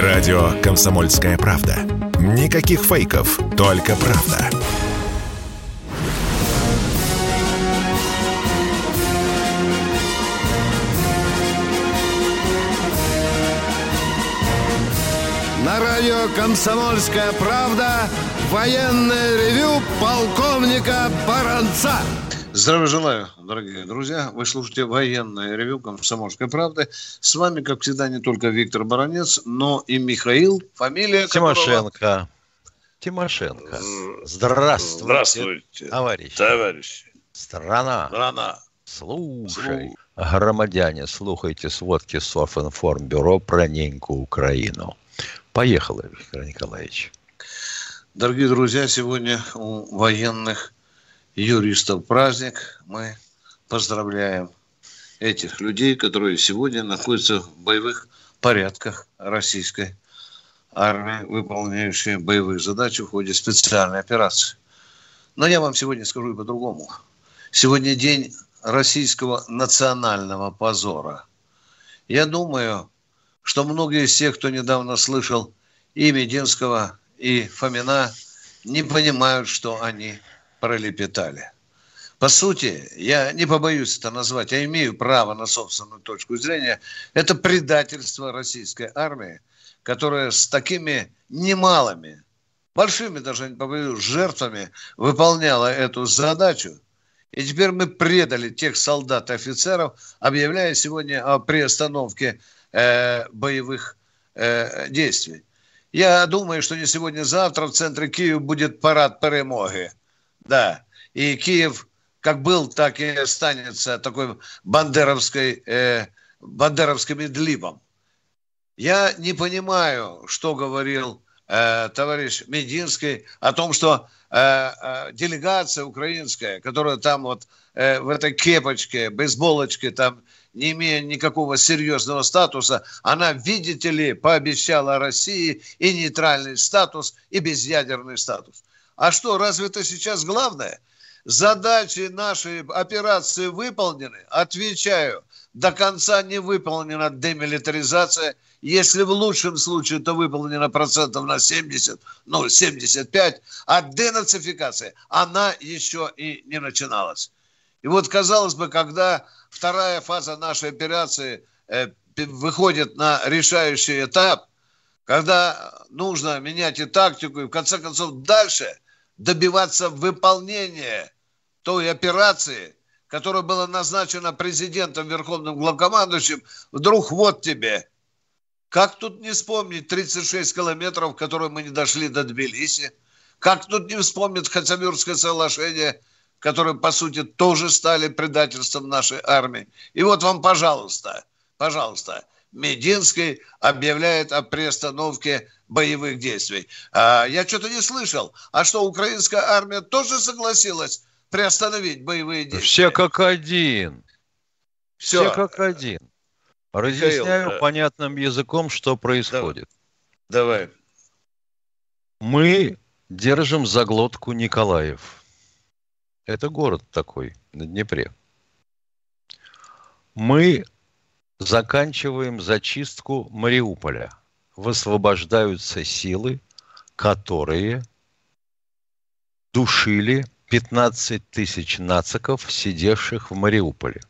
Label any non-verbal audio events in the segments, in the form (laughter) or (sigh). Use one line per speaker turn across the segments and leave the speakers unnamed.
Радио «Комсомольская правда». Никаких фейков, только правда.
На радио «Комсомольская правда» военное ревю полковника Баранца.
Здравия желаю, дорогие друзья. Вы слушаете военное ревю «Комсомольской правды». С вами, как всегда, не только Виктор Баранец, но и Михаил, фамилия
Тимошенко. Которого... Тимошенко. Здравствуйте,
Здравствуйте,
товарищи.
товарищи.
Страна.
Страна.
Слушай, громадяне, слухайте сводки Софинформбюро про неньку Украину. Поехали, Виктор Николаевич.
Дорогие друзья, сегодня у военных юристов праздник. Мы поздравляем этих людей, которые сегодня находятся в боевых порядках российской армии, выполняющие боевые задачи в ходе специальной операции. Но я вам сегодня скажу и по-другому. Сегодня день российского национального позора. Я думаю, что многие из тех, кто недавно слышал и Мединского, и Фомина, не понимают, что они пролепетали. По сути, я не побоюсь это назвать, я имею право на собственную точку зрения, это предательство российской армии, которая с такими немалыми, большими даже не побоюсь, жертвами выполняла эту задачу. И теперь мы предали тех солдат и офицеров, объявляя сегодня о приостановке э, боевых э, действий. Я думаю, что не сегодня-завтра в центре Киева будет парад перемоги. Да. И Киев как был, так и останется такой бандеровской, э, бандеровским идлибом. Я не понимаю, что говорил э, товарищ Мединский о том, что э, э, делегация украинская, которая там вот э, в этой кепочке, бейсболочке, там не имея никакого серьезного статуса, она, видите ли, пообещала России и нейтральный статус, и безъядерный статус. А что, разве это сейчас главное? Задачи нашей операции выполнены? Отвечаю, до конца не выполнена демилитаризация. Если в лучшем случае это выполнено процентов на 70, ну 75, а денацификация, она еще и не начиналась. И вот, казалось бы, когда вторая фаза нашей операции э, выходит на решающий этап, когда нужно менять и тактику, и в конце концов дальше добиваться выполнения той операции, которая была назначена президентом, верховным главкомандующим, вдруг вот тебе. Как тут не вспомнить 36 километров, которые мы не дошли до Тбилиси? Как тут не вспомнить Хацамюрское соглашение, которые, по сути, тоже стали предательством нашей армии? И вот вам, пожалуйста, пожалуйста, Мединский объявляет о приостановке боевых действий. А, я что-то не слышал. А что, украинская армия тоже согласилась приостановить боевые действия?
Все как один. Все, Все как один. Разъясняю Михаил, понятным языком, что происходит.
Давай.
Мы держим заглотку Николаев. Это город такой на Днепре. Мы заканчиваем зачистку Мариуполя. Высвобождаются силы, которые душили 15 тысяч нациков, сидевших в Мариуполе.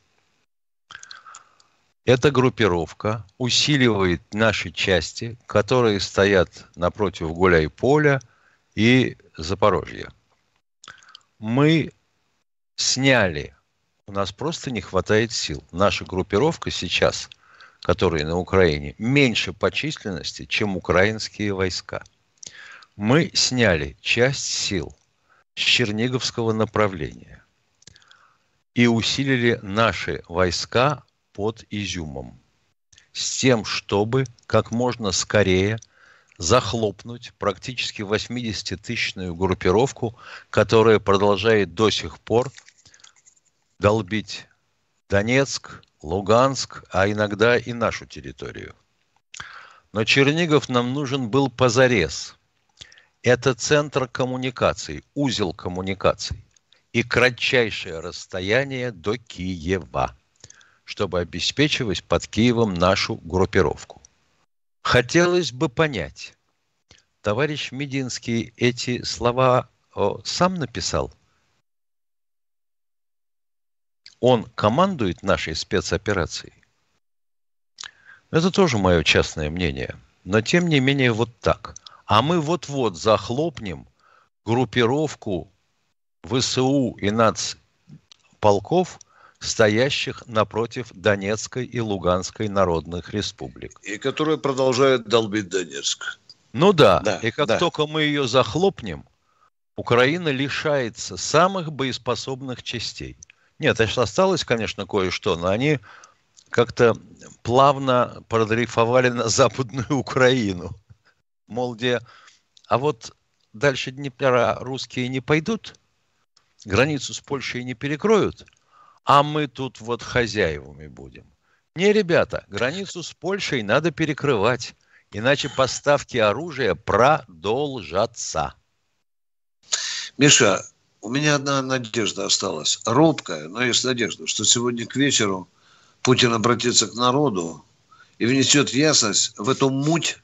Эта группировка усиливает наши части, которые стоят напротив Гуляй-Поля и Запорожья. Мы сняли у нас просто не хватает сил. Наша группировка сейчас, которая на Украине, меньше по численности, чем украинские войска. Мы сняли часть сил с Черниговского направления и усилили наши войска под Изюмом с тем, чтобы как можно скорее захлопнуть практически 80-тысячную группировку, которая продолжает до сих пор долбить Донецк, Луганск, а иногда и нашу территорию. Но Чернигов нам нужен был позарез. Это центр коммуникаций, узел коммуникаций и кратчайшее расстояние до Киева, чтобы обеспечивать под Киевом нашу группировку. Хотелось бы понять, товарищ Мединский эти слова о, сам написал? Он командует нашей спецоперацией? Это тоже мое частное мнение. Но тем не менее вот так. А мы вот-вот захлопнем группировку ВСУ и нацполков, стоящих напротив Донецкой и Луганской народных республик.
И которые продолжают долбить Донецк.
Ну да, да и как да. только мы ее захлопнем, Украина лишается самых боеспособных частей. Нет, осталось, конечно, кое-что, но они как-то плавно продрейфовали на Западную (laughs) Украину. Мол, где... А вот дальше Днепра русские не пойдут, границу с Польшей не перекроют, а мы тут вот хозяевами будем. Не, ребята, границу с Польшей надо перекрывать, иначе поставки оружия продолжатся.
Миша, у меня одна надежда осталась, робкая, но есть надежда, что сегодня к вечеру Путин обратится к народу и внесет ясность в эту муть,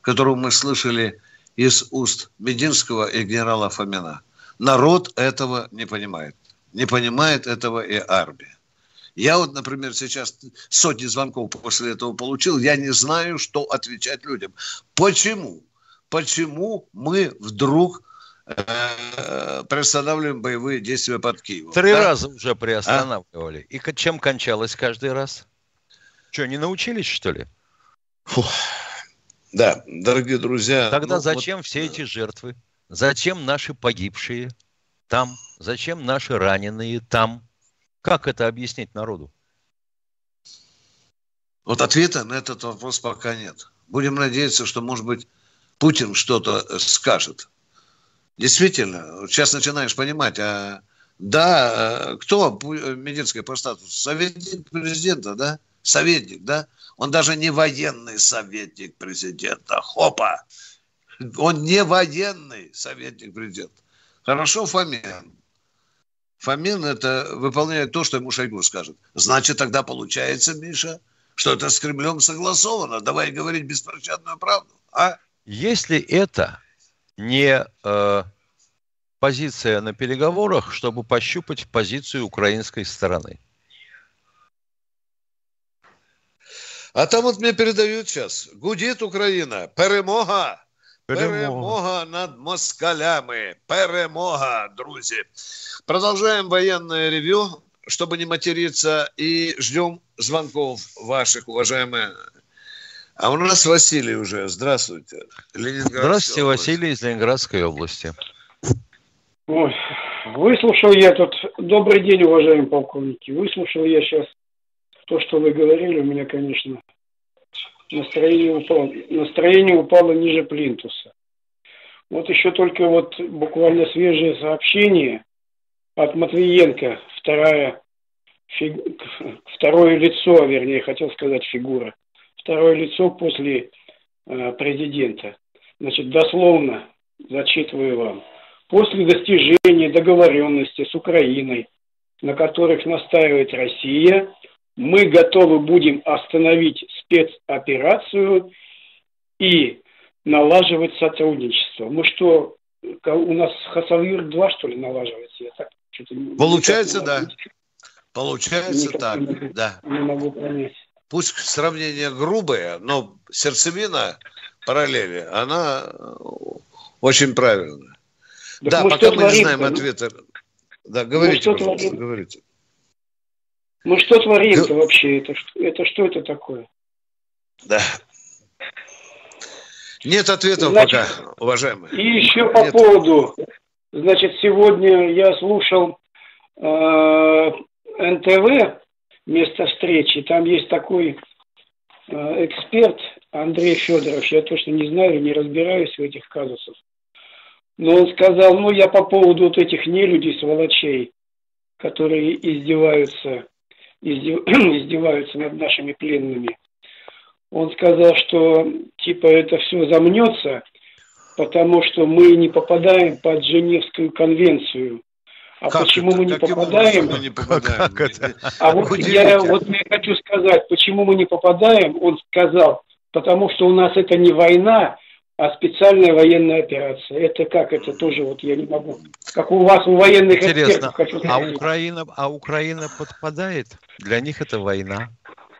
которую мы слышали из уст Мединского и генерала Фомина. Народ этого не понимает. Не понимает этого и армия. Я вот, например, сейчас сотни звонков после этого получил. Я не знаю, что отвечать людям. Почему? Почему мы вдруг приостанавливаем боевые действия под Киевом?
Три да? раза уже приостанавливали. А? И чем кончалось каждый раз? Что, не научились, что ли?
Фух. Да, дорогие друзья.
Тогда ну, зачем вот... все эти жертвы? Зачем наши погибшие там? Зачем наши раненые там? Как это объяснить народу?
Вот ответа на этот вопрос пока нет. Будем надеяться, что, может быть, Путин что-то скажет. Действительно, сейчас начинаешь понимать, а да, кто Мединский по статусу? Советник президента, да? Советник, да? Он даже не военный советник президента. Хопа! Он не военный советник президента. Хорошо, Фомин. Фомин это выполняет то, что ему Шойгу скажет. Значит, тогда получается, Миша, что это с Кремлем согласовано. Давай говорить беспощадную правду. А?
Если это не э, позиция на переговорах, чтобы пощупать позицию украинской стороны –
А там вот мне передают сейчас. Гудит Украина. Перемога. Перемога. Перемога над москалями. Перемога, друзья. Продолжаем военное ревю, чтобы не материться, и ждем звонков ваших, уважаемые. А у нас Василий уже. Здравствуйте.
Здравствуйте, область. Василий из Ленинградской области.
Ой, выслушал я тут. Добрый день, уважаемые полковники. Выслушал я сейчас то, что вы говорили, у меня, конечно, настроение упало, настроение упало ниже плинтуса. Вот еще только вот буквально свежее сообщение от Матвиенко, вторая, фиг, второе лицо, вернее, хотел сказать фигура, второе лицо после э, президента. Значит, дословно зачитываю вам. После достижения договоренности с Украиной, на которых настаивает Россия, мы готовы будем остановить спецоперацию и налаживать сотрудничество. Мы что, у нас Хасавюр-2, что ли, налаживается? Я
так, Получается, да. Получается Никак так, не, да. Не могу понять. Пусть сравнение грубое, но сердцевина параллели, она очень правильная. Так да, пока мы не знаем ответа. Да, говорите, ну, пожалуйста, говорите.
Ну что творится вообще? Это, это что это такое?
Да. Нет ответов значит, пока, уважаемые.
И еще по Нет. поводу, значит, сегодня я слушал э, НТВ место встречи. Там есть такой э, эксперт Андрей Федоров. Я точно не знаю, не разбираюсь в этих казусах. Но он сказал, ну я по поводу вот этих нелюдей, сволочей, которые издеваются (clears throat) издеваются над нашими пленными. Он сказал, что типа это все замнется, потому что мы не попадаем под Женевскую конвенцию. А как почему это? мы не Каким попадаем? Мы не попадаем? Как это? А вот я, вот я хочу сказать, почему мы не попадаем, он сказал, потому что у нас это не война, а специальная военная операция. Это как? Это тоже вот я не могу. Как у вас у военных
Интересно, экспертов хочу а Украина, а Украина подпадает? Для них это война.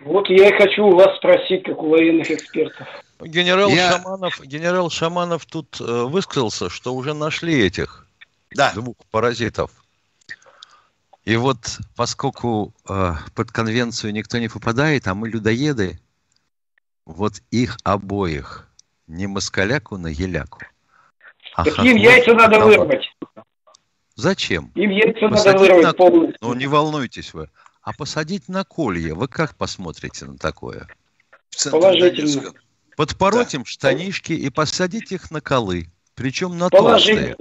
Вот я и хочу у вас спросить, как у военных экспертов.
Генерал я... Шаманов, генерал Шаманов тут э, высказался, что уже нашли этих да. двух паразитов. И вот поскольку э, под конвенцию никто не попадает, а мы людоеды, вот их обоих, не москаляку на еляку,
а так им яйца надо вырвать.
Зачем?
Им яйца посадить надо вырвать
на... полностью. Ну, не волнуйтесь вы. А посадить на колье, вы как посмотрите на такое?
Положительно.
Подпороть да. им штанишки и посадить их на колы. Причем на толстые.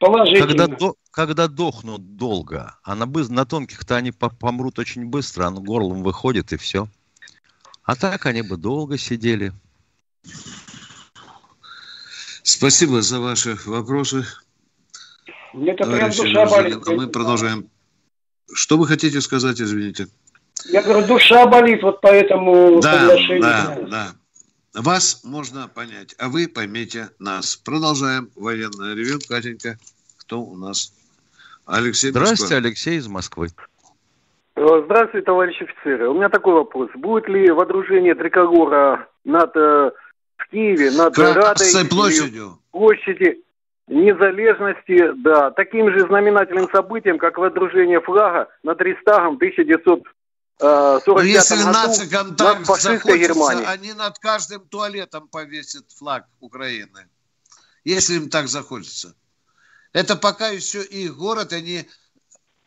Положительно.
Когда, до, когда дохнут долго, а на, на тонких-то они помрут очень быстро, оно горлом выходит и все. А так они бы долго сидели.
Спасибо за ваши вопросы.
Мне-то прям душа болит.
Мы продолжаем. Что вы хотите сказать, извините?
Я говорю, душа болит вот по этому
да, соглашению. Да, да. Вас можно понять, а вы поймите нас. Продолжаем военное ревю. Катенька, кто у нас?
Алексей Здравствуйте, Москва. Алексей из Москвы.
Э, здравствуйте, товарищи офицеры. У меня такой вопрос. Будет ли водружение триколора над э, в Киеве, над Радой,
площадью.
площади незалежности, да, таким же знаменательным событием, как водружение флага над Рейхстагом 1900
45 э, если году нацикам так захочется, Германии. они над каждым туалетом повесят флаг Украины. Если им так захочется. Это пока еще их город, они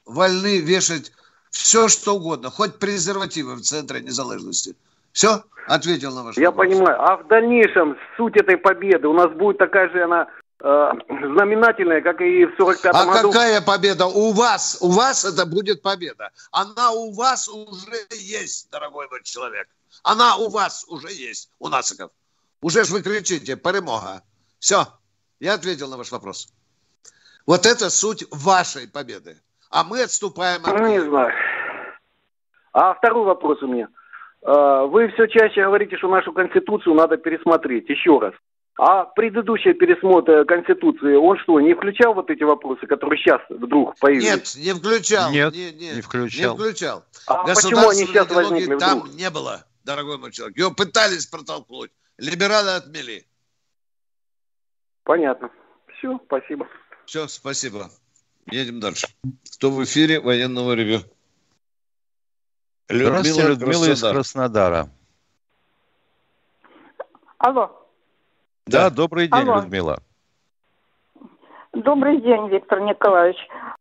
вольны вешать все, что угодно, хоть презервативы в центре незалежности. Все? Ответил на ваш
Я вопрос. понимаю. А в дальнейшем суть этой победы у нас будет такая же она знаменательная, как и в 45
а
году.
А какая победа? У вас, у вас это будет победа. Она у вас уже есть, дорогой мой человек. Она у вас уже есть, у нациков. Уже ж вы кричите, перемога. Все, я ответил на ваш вопрос. Вот это суть вашей победы. А мы отступаем
от... Ну, не знаю. А второй вопрос у меня. А, вы все чаще говорите, что нашу Конституцию надо пересмотреть. Еще раз. А предыдущий пересмотр Конституции, он что, не включал вот эти вопросы, которые сейчас вдруг появились?
Нет, не включал.
Нет, не, не, не включал.
Не включал.
А почему они сейчас возникли
Там вдруг? не было, дорогой мой человек. Его пытались протолкнуть. Либералы отмели.
Понятно. Все, спасибо.
Все, спасибо. Едем дальше. Кто в эфире военного ревю?
Людмила, Здравствуйте, Людмила из Краснодара.
Алло.
Да, добрый день, Алло. Людмила.
Добрый день, Виктор Николаевич.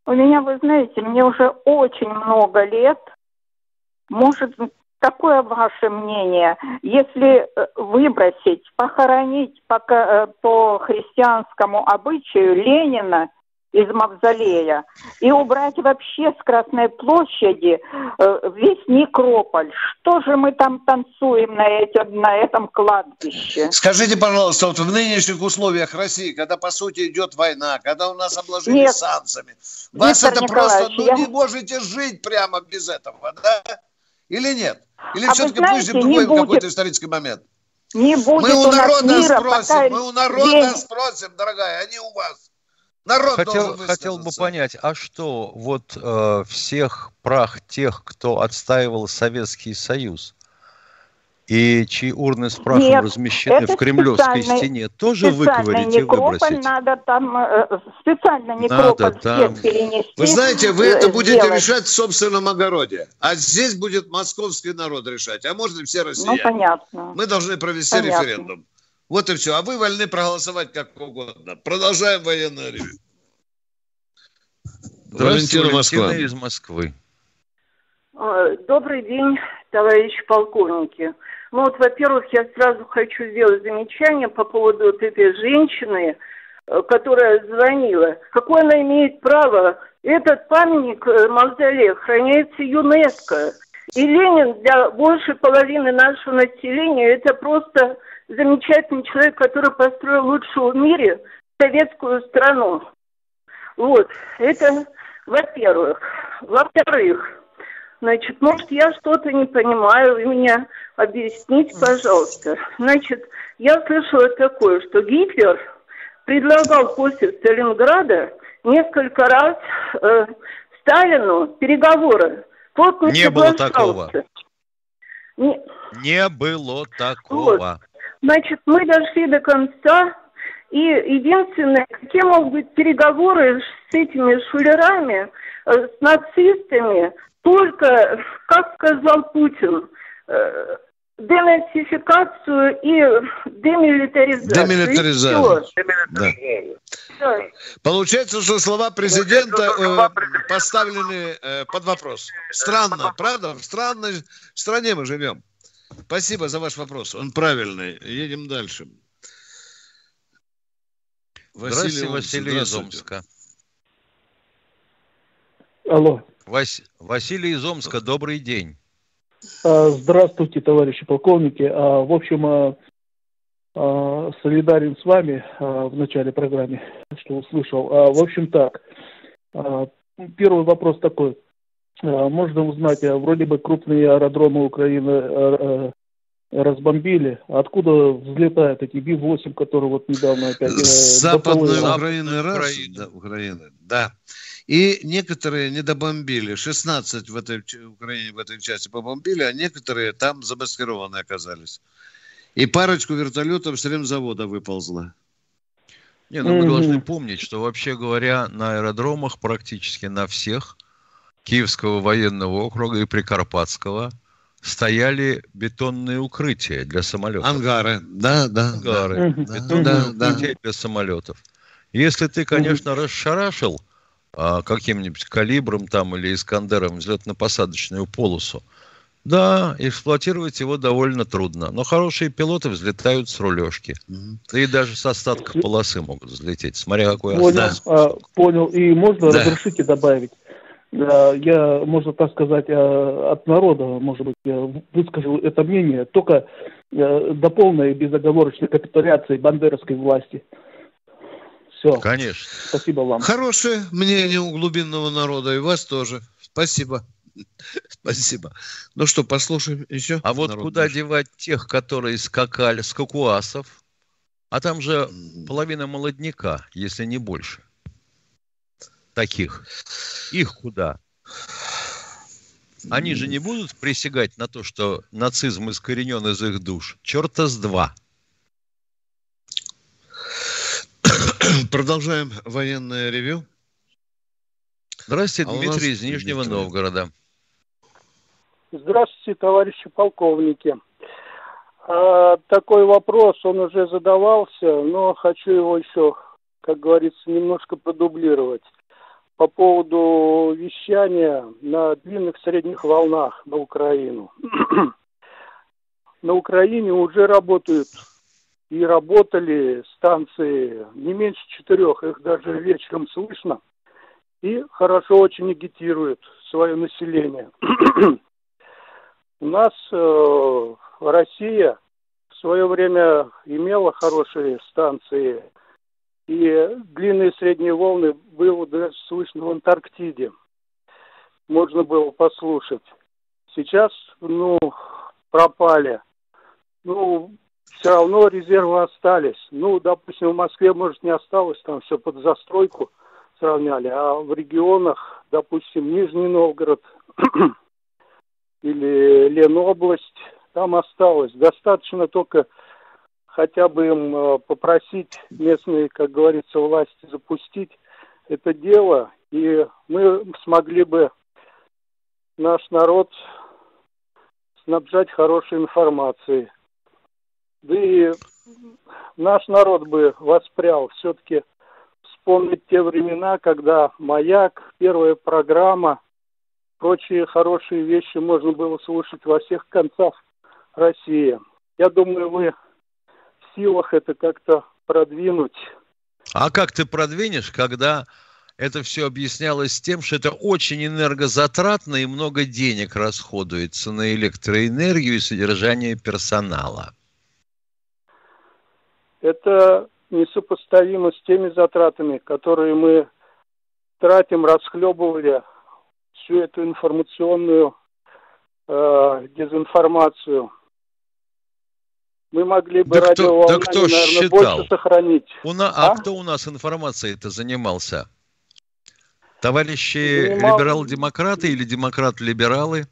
У меня, вы знаете, мне уже очень много лет. Может, какое ваше мнение, если э, выбросить, похоронить по, э, по христианскому обычаю Ленина из мавзолея и убрать вообще с Красной площади э, весь некрополь. Что же мы там танцуем на, эти, на этом кладбище?
Скажите, пожалуйста, вот в нынешних условиях России, когда по сути идет война, когда у нас обложили Нет. санкциями, вас Виктор это просто, ну я... не можете жить прямо без этого, да? Или нет? Или а все-таки знаете, пусть будет какой-то исторический момент?
Не будет
мы у, у народа мира, спросим, мы у народа день... спросим, дорогая, а не у вас.
Народ хотел, хотел бы понять, а что вот э, всех прах тех, кто отстаивал Советский Союз и чьи урны с прахом Нет, размещены в Кремлевской стене, тоже выковырить и выбросить?
надо там э, специально некрополь надо там...
перенести. Вы знаете, вы это будете сделать. решать в собственном огороде, а здесь будет московский народ решать, а можно все россияне.
Ну, понятно.
Мы должны провести понятно. референдум. Вот и все. А вы вольны проголосовать как угодно. Продолжаем военное ревю.
Валентина Москва. из Москвы.
А, добрый день, товарищи полковники. Ну вот, во-первых, я сразу хочу сделать замечание по поводу вот этой женщины, э, которая звонила. Какое она имеет право? Этот памятник э, мавзолея храняется ЮНЕСКО. И Ленин для большей половины нашего населения это просто замечательный человек, который построил лучшую в мире советскую страну. Вот, это во-первых. Во-вторых, Значит, может, я что-то не понимаю, вы меня объясните, пожалуйста. Значит, я слышала такое, что Гитлер предлагал после Сталинграда несколько раз э, Сталину переговоры.
Тот не, не было такого. Не... не было такого. Вот.
Значит, мы дошли до конца, и единственное, какие могут быть переговоры с этими шулерами, э, с нацистами, только, как сказал Путин, э, денацификацию и демилитаризацию.
Демилитаризацию. Да. да. Получается, что слова президента э, поставлены э, под вопрос. Странно, правда? В странной стране мы живем. Спасибо за ваш вопрос. Он правильный. Едем дальше.
Василий Здравствуйте, Василий из Омска.
Алло.
Вас... Василий из Омска, добрый день.
А, здравствуйте, товарищи полковники. А, в общем, а, солидарен с вами в начале программы, что услышал. В общем, так. Первый вопрос такой. Можно узнать, вроде бы крупные аэродромы Украины разбомбили. Откуда взлетают эти Би-8, которые вот недавно опять... Э,
Западной Украины раз, да, Украины, да. И некоторые не добомбили. 16 в этой Украине в этой части побомбили, а некоторые там замаскированы оказались. И парочку вертолетов с ремзавода выползла.
Не, ну мы должны помнить, что вообще говоря, на аэродромах практически на всех Киевского военного округа и Прикарпатского стояли бетонные укрытия для самолетов.
Ангары, да, да.
Ангары, да, бетонные да, укрытия да. для самолетов. Если ты, конечно, расшарашил а, каким-нибудь калибром там или Искандером взлетно-посадочную полосу, да, эксплуатировать его довольно трудно. Но хорошие пилоты взлетают с рулежки. Да и даже с остатков полосы могут взлететь, смотря какой
понял, остаток. А, понял. И можно, да. разрешите добавить. Я, можно так сказать, а, от народа, может быть, я выскажу это мнение, только а, до полной безоговорочной капитуляции бандеровской власти.
Все. Конечно.
Спасибо вам.
Хорошее мнение у глубинного народа, и вас тоже. Спасибо. Спасибо. Ну что, послушаем еще?
А вот куда наш. девать тех, которые скакали с кокуасов? А там же половина молодняка, если не больше. Таких. Их куда? Они же не будут присягать на то, что нацизм искоренен из их душ. Черта с два.
Продолжаем военное ревю.
Здравствуйте, а Дмитрий из Нижнего Дмитрий. Новгорода.
Здравствуйте, товарищи полковники. А, такой вопрос, он уже задавался, но хочу его еще, как говорится, немножко продублировать. По поводу вещания на длинных средних волнах на Украину. (clears throat) на Украине уже работают и работали станции не меньше четырех, их даже вечером слышно, и хорошо очень агитируют свое население. (clears throat) У нас э, Россия в свое время имела хорошие станции, и длинные средние волны было даже слышно в Антарктиде. Можно было послушать. Сейчас, ну, пропали. Ну, все равно резервы остались. Ну, допустим, в Москве, может, не осталось, там все под застройку сравняли, а в регионах, допустим, Нижний Новгород (clears throat) или Ленобласть, там осталось. Достаточно только хотя бы им э, попросить местные, как говорится, власти запустить это дело, и мы смогли бы наш народ снабжать хорошей информацией. Да и наш народ бы воспрял все-таки вспомнить те времена, когда «Маяк», первая программа, прочие хорошие вещи можно было слушать во всех концах России. Я думаю, вы силах это как-то продвинуть.
А как ты продвинешь, когда это все объяснялось тем, что это очень энергозатратно и много денег расходуется на электроэнергию и содержание персонала?
это несопоставимо с теми затратами, которые мы тратим, расхлебывали всю эту информационную э, дезинформацию. Мы могли бы
да кто, да кто
наверное,
считал?
больше сохранить.
У на, а? а кто у нас информацией это занимался? Товарищи Занимал... либерал-демократы или демократ-либералы?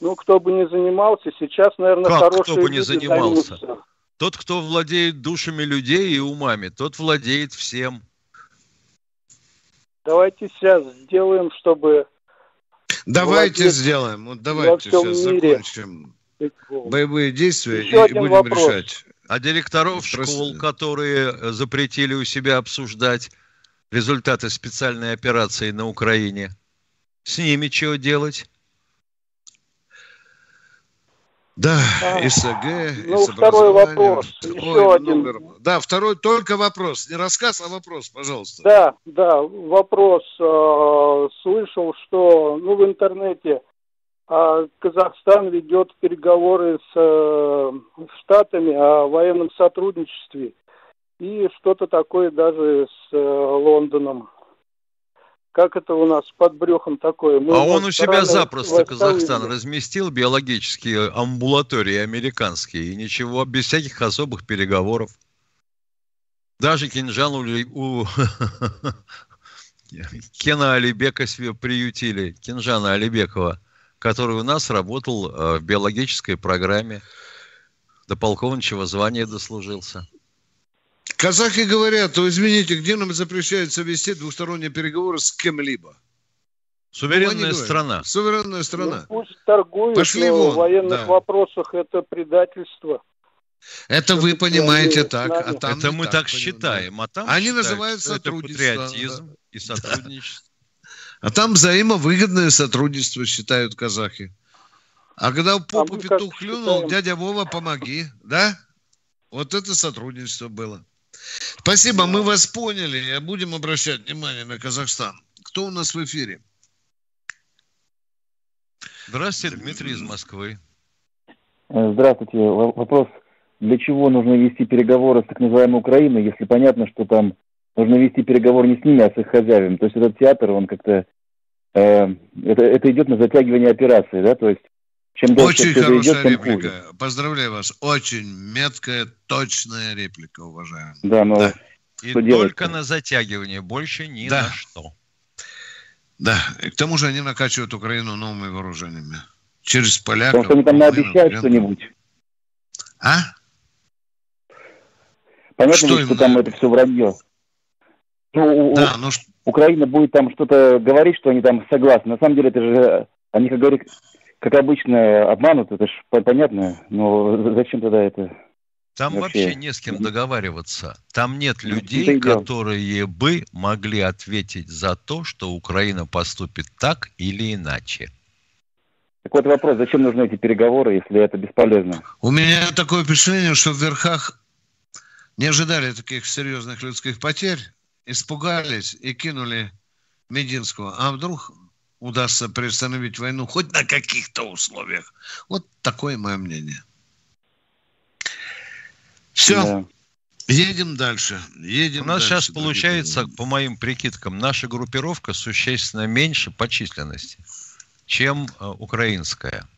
Ну, кто бы не занимался, сейчас, наверное,
как
хорошие
кто бы не занимался?
Займутся.
Тот, кто владеет душами людей и умами, тот владеет всем.
Давайте сейчас сделаем, чтобы...
Давайте владеть сделаем. Вот давайте сейчас мире. закончим боевые действия Еще и будем вопрос. решать.
А директоров Просто... школ, которые запретили у себя обсуждать результаты специальной операции на Украине, с ними чего делать?
Да, а, СГ,
ну, второй вопрос, еще один. Номер.
Да, второй только вопрос, не рассказ, а вопрос, пожалуйста.
Да, да, вопрос. Э, слышал, что, ну, в интернете э, Казахстан ведет переговоры с э, Штатами о военном сотрудничестве и что-то такое даже с Лондоном как это у нас под брюхом такое.
Мы а он у себя запросто Казахстан разместил биологические амбулатории американские, и ничего, без всяких особых переговоров. Даже кинжал у, у (laughs) Кена Алибека себе приютили, Кинжана Алибекова, который у нас работал э, в биологической программе, до полковничего звания дослужился.
Казахи говорят, то извините, где нам запрещается вести двусторонние переговоры с кем-либо?
Суверенная страна.
Суверенная страна.
Ну, пусть торгуют, Пошли но вон. в военных да. вопросах это предательство.
Это вы понимаете так,
а там Это мы так, так считаем, а там
Они называют сотрудничество.
патриотизм да. и сотрудничество.
А там взаимовыгодное сотрудничество считают казахи. А когда попу а петух клюнул, считаем... дядя Вова, помоги, да? Вот это сотрудничество было. Спасибо, мы вас поняли. Будем обращать внимание на Казахстан. Кто у нас в эфире?
Здравствуйте, Дмитрий из Москвы.
Здравствуйте. Вопрос, для чего нужно вести переговоры с так называемой Украиной, если понятно, что там нужно вести переговоры не с ними, а с их хозяевами. То есть этот театр, он как-то... Э, это, это идет на затягивание операции, да? То есть чем
дольше Очень хорошая идет, тем реплика. Хуже. Поздравляю вас. Очень меткая, точная реплика, уважаемый.
Да, но да.
И только на затягивание, больше ни да. на что.
Да, и к тому же они накачивают Украину новыми вооружениями. Через поляков.
Потому что они там наобещают что-нибудь.
А?
Понятно, что, что там это все вранье. Ну, да, у, ну, Украина будет там что-то говорить, что они там согласны. На самом деле это же, они, как говорят, как обычно, обманут, это же понятно, но зачем тогда это?
Там вообще, вообще не с кем договариваться. Там нет ну, людей, которые бы могли ответить за то, что Украина поступит так или иначе.
Так вот вопрос, зачем нужны эти переговоры, если это бесполезно?
У меня такое впечатление, что в верхах не ожидали таких серьезных людских потерь, испугались и кинули Мединского. А вдруг удастся приостановить войну хоть на каких-то условиях. Вот такое мое мнение. Все. Да. Едем дальше. Едем
У нас
дальше,
сейчас получается, по моим прикидкам, наша группировка существенно меньше по численности, чем э, украинская.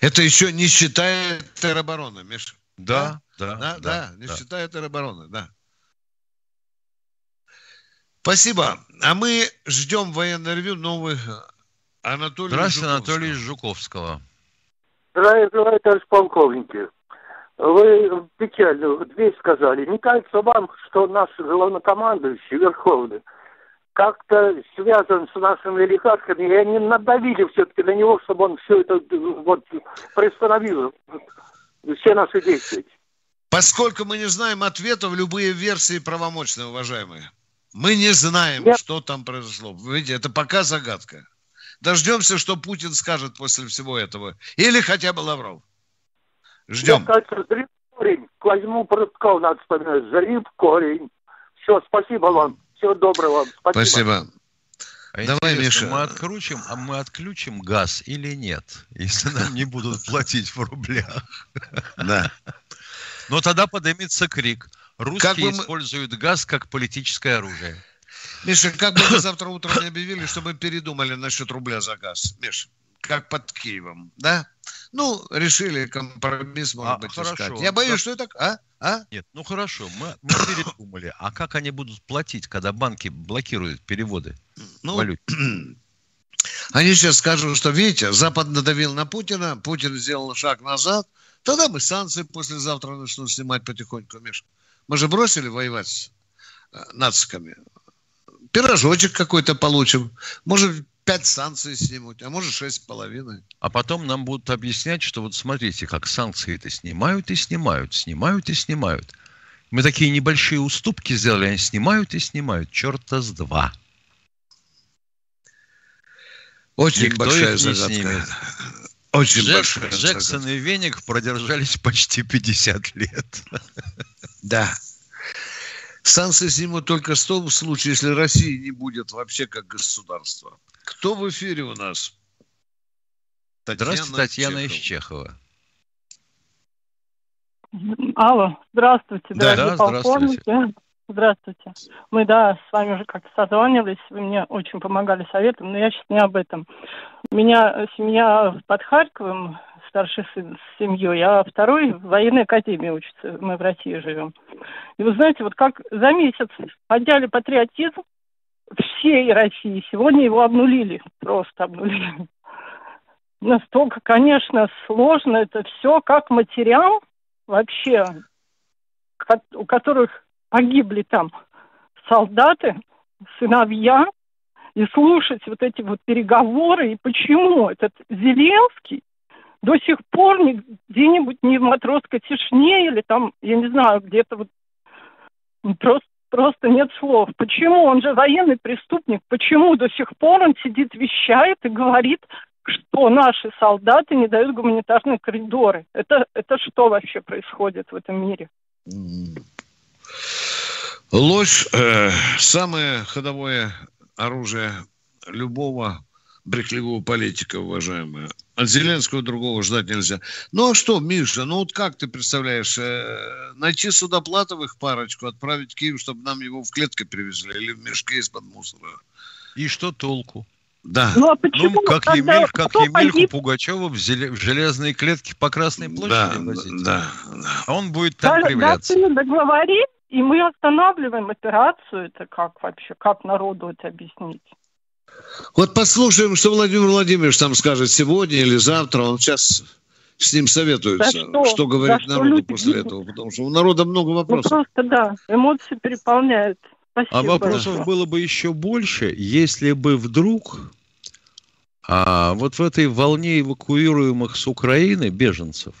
Это еще не считая теробороны, Миша.
Да, да,
да, да, да, да не да. считая теробороны, да. Спасибо. А мы ждем военное ревю новых
Анатолий Здравствуйте, Анатолий из Жуковского.
Здравия товарищ полковники. Вы печальную вещь сказали. Не кажется вам, что наш главнокомандующий Верховный как-то связан с нашими олигархами, и они надавили все-таки на него, чтобы он все это вот приостановил, все наши действия.
Поскольку мы не знаем ответов, любые версии правомочны, уважаемые. Мы не знаем, Нет. что там произошло. Вы видите, это пока загадка. Дождемся, что Путин скажет после всего этого. Или хотя бы Лавров. Ждем.
Зрив корень. Козьму Прытков надо вспоминать. Зрив корень. Все, спасибо вам. Всего доброго вам.
Спасибо. спасибо.
А Давай, Миша. Мы отключим, а мы отключим газ или нет, если нам не будут платить в рублях?
Да.
Но тогда поднимется крик. Русские как используют мы... газ как политическое оружие.
Миша, как бы мы завтра утром не объявили, чтобы передумали насчет рубля за газ? Миша, как под Киевом, да? Ну, решили компромисс, может а, быть, хорошо. искать. Я боюсь, как... что это... А? А?
Нет, ну хорошо, мы, мы передумали. А как они будут платить, когда банки блокируют переводы ну, валют? (clears throat)
Они сейчас скажут, что, видите, Запад надавил на Путина, Путин сделал шаг назад, тогда мы санкции послезавтра начнут снимать потихоньку, Миша. Мы же бросили воевать с э, нациками. Пирожочек какой-то получим. Может, пять санкций снимут, а может шесть с половиной.
А потом нам будут объяснять, что вот смотрите, как санкции это снимают и снимают, снимают и снимают. Мы такие небольшие уступки сделали, они снимают и снимают. Черта с два.
Очень Никто большая их не загадка. снимет.
Очень Джек, большая Джексон загадка. и Веник продержались почти 50 лет.
Да. Санкции снимут только в том случае, если России не будет вообще как государства. Кто в эфире у нас?
Татьяна Здравствуйте, Татьяна Чехова. из Чехова.
Алло, здравствуйте, дорогие да, полковники. Здравствуйте. Мы, да, с вами уже как-то созванивались, вы мне очень помогали советом, но я сейчас не об этом. У меня семья под Харьковом, старший сын с семьей, а второй в военной академии учится, мы в России живем. И вы знаете, вот как за месяц подняли патриотизм всей России, сегодня его обнулили, просто обнулили. Настолько, конечно, сложно это все, как матерям вообще, у которых погибли там солдаты, сыновья, и слушать вот эти вот переговоры, и почему этот Зеленский до сих пор где-нибудь не в матросской тишине или там, я не знаю, где-то вот просто, просто нет слов. Почему? Он же военный преступник. Почему до сих пор он сидит, вещает и говорит, что наши солдаты не дают гуманитарные коридоры? Это, это что вообще происходит в этом мире?
Ложь э, самое ходовое оружие любого брехливого политика, уважаемые. От Зеленского другого ждать нельзя. Ну а что, Миша, ну вот как ты представляешь, э, найти судоплатовых парочку, отправить в Киев, чтобы нам его в клетке привезли или в мешке из-под мусора?
И что толку?
Да.
Ну, а почему?
Ну, как Тогда Емель, как Емельку Пугачева в, зеле, в железной клетке по Красной площади
да, возить. Да, да.
А он будет там да, кривляться.
Да, договорились, и мы останавливаем операцию. Это как вообще? Как народу это объяснить?
Вот послушаем, что Владимир Владимирович там скажет сегодня или завтра. Он сейчас с ним советуется, да что, что говорить да народу что после этого, потому что у народа много ну, вопросов.
Ну, просто да, эмоции переполняют.
Спасибо. А вопросов большое. было бы еще больше, если бы вдруг а вот в этой волне эвакуируемых с Украины беженцев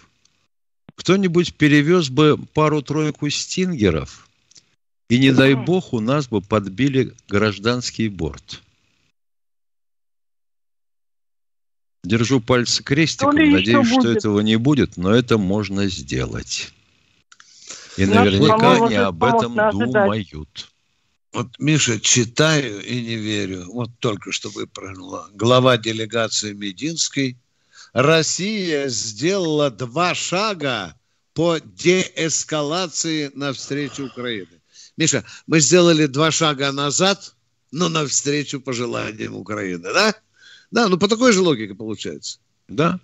кто-нибудь перевез бы пару-тройку стингеров, и не дай бог у нас бы подбили гражданский борт. Держу пальцы крестиком, надеюсь, что этого не будет, но это можно сделать. И наверняка они об этом думают.
Вот, Миша, читаю и не верю. Вот только что выпрыгнула. Глава делегации Мединской. Россия сделала два шага по деэскалации навстречу Украины. Миша, мы сделали два шага назад, но навстречу пожеланиям Украины, да? Да, ну по такой же логике получается.
Да.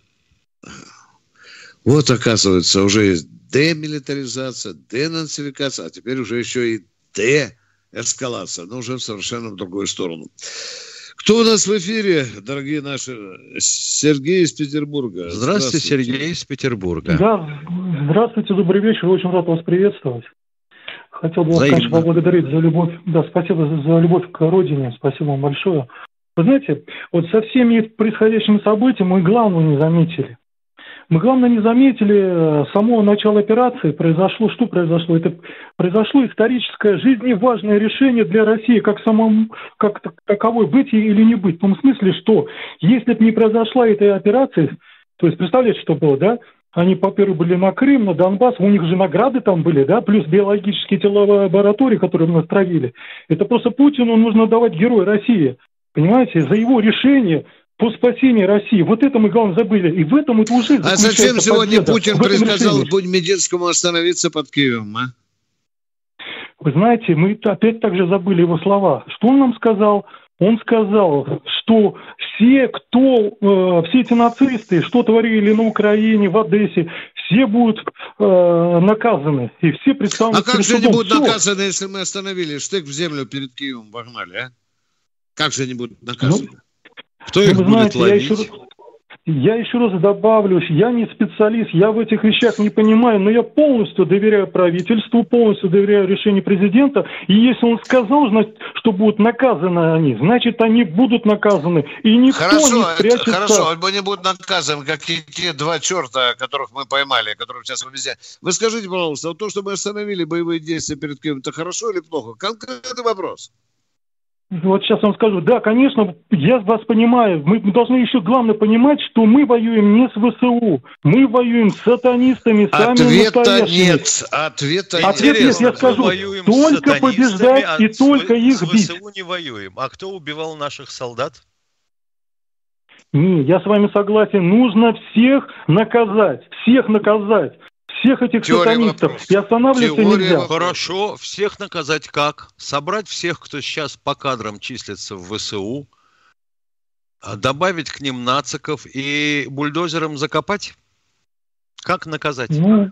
Вот, оказывается, уже есть демилитаризация, денацификация, а теперь уже еще и деэскалация, но уже совершенно в другую сторону. Кто у нас в эфире, дорогие наши? Сергей из Петербурга.
Здравствуйте, здравствуйте. Сергей из Петербурга.
Да, здравствуйте, добрый вечер. Очень рад вас приветствовать. Хотел бы вас, Взаимно. конечно, поблагодарить за любовь. Да, спасибо за, любовь к родине. Спасибо вам большое. Вы знаете, вот со всеми происходящими событиями мы главного не заметили. Мы, главное, не заметили э, самого начала операции. Произошло, что произошло? Это произошло историческое, жизненно решение для России, как самому, как таковой, быть или не быть. В том смысле, что если бы не произошла эта операция, то есть представляете, что было, да? Они, по-первых, были на Крым, на Донбасс, у них же награды там были, да, плюс биологические тела лаборатории, которые мы травили. Это просто Путину нужно давать герой России. Понимаете, за его решение по спасению России. Вот это мы, главное, забыли. И в этом это уже
А зачем сегодня Путин предсказал Мединскому остановиться под Киевом, а?
Вы знаете, мы опять также забыли его слова. Что он нам сказал? Он сказал, что все, кто, э, все эти нацисты, что творили на Украине, в Одессе, все будут э, наказаны. И все представлены
А как же они будут все. наказаны, если мы остановили штык в землю перед Киевом вогнали, а? Как же они будут наказаны? Ну, Кто их ну, будет знаете, ловить? Я еще...
Я еще раз добавлю, я не специалист, я в этих вещах не понимаю, но я полностью доверяю правительству, полностью доверяю решению президента. И если он сказал, значит, что будут наказаны они, значит, они будут наказаны. И никто хорошо, не спрячется.
хорошо, они будут наказаны, как и те два черта, которых мы поймали, которых сейчас везде. Вы скажите, пожалуйста, вот то, что мы остановили боевые действия перед Киевом, это хорошо или плохо? Конкретный вопрос.
Вот сейчас вам скажу, да, конечно, я вас понимаю. Мы должны еще главное понимать, что мы воюем не с ВСУ, мы воюем с сатанистами, сами
Ответа нет, ответа,
Ответ нет, я скажу, только побеждать а и только их с бить. С ВСУ
не воюем. А кто убивал наших солдат?
Не, я с вами согласен. Нужно всех наказать, всех наказать всех этих Теория сатанистов. Вопрос. И останавливаться Теория нельзя.
Хорошо, всех наказать как? Собрать всех, кто сейчас по кадрам числится в ВСУ, а добавить к ним нациков и бульдозером закопать? Как наказать?
Ну,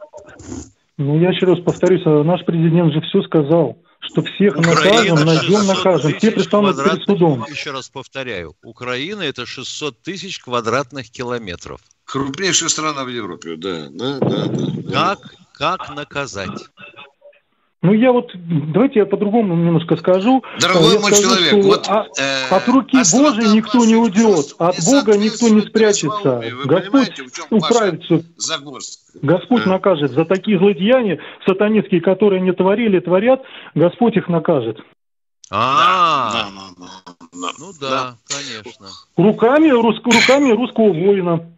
ну, я еще раз повторюсь, а наш президент же все сказал что всех Украина накажем, найдем, накажем. Все предстанут перед судом.
Еще раз повторяю, Украина это 600 тысяч квадратных километров.
Крупнейшая страна в Европе, да, да, да.
да. Как, как наказать?
Ну, я вот, давайте я по-другому немножко скажу.
Дорогой я мой скажу, человек, вот...
Э, от руки Божией никто не уйдет, от Бога никто не спрячется. Господь управится. Господь накажет за такие злодеяния сатанистские, которые не творили, творят, Господь их накажет.
А, да, да, да, ну да, конечно.
Руками, рус, руками русского воина,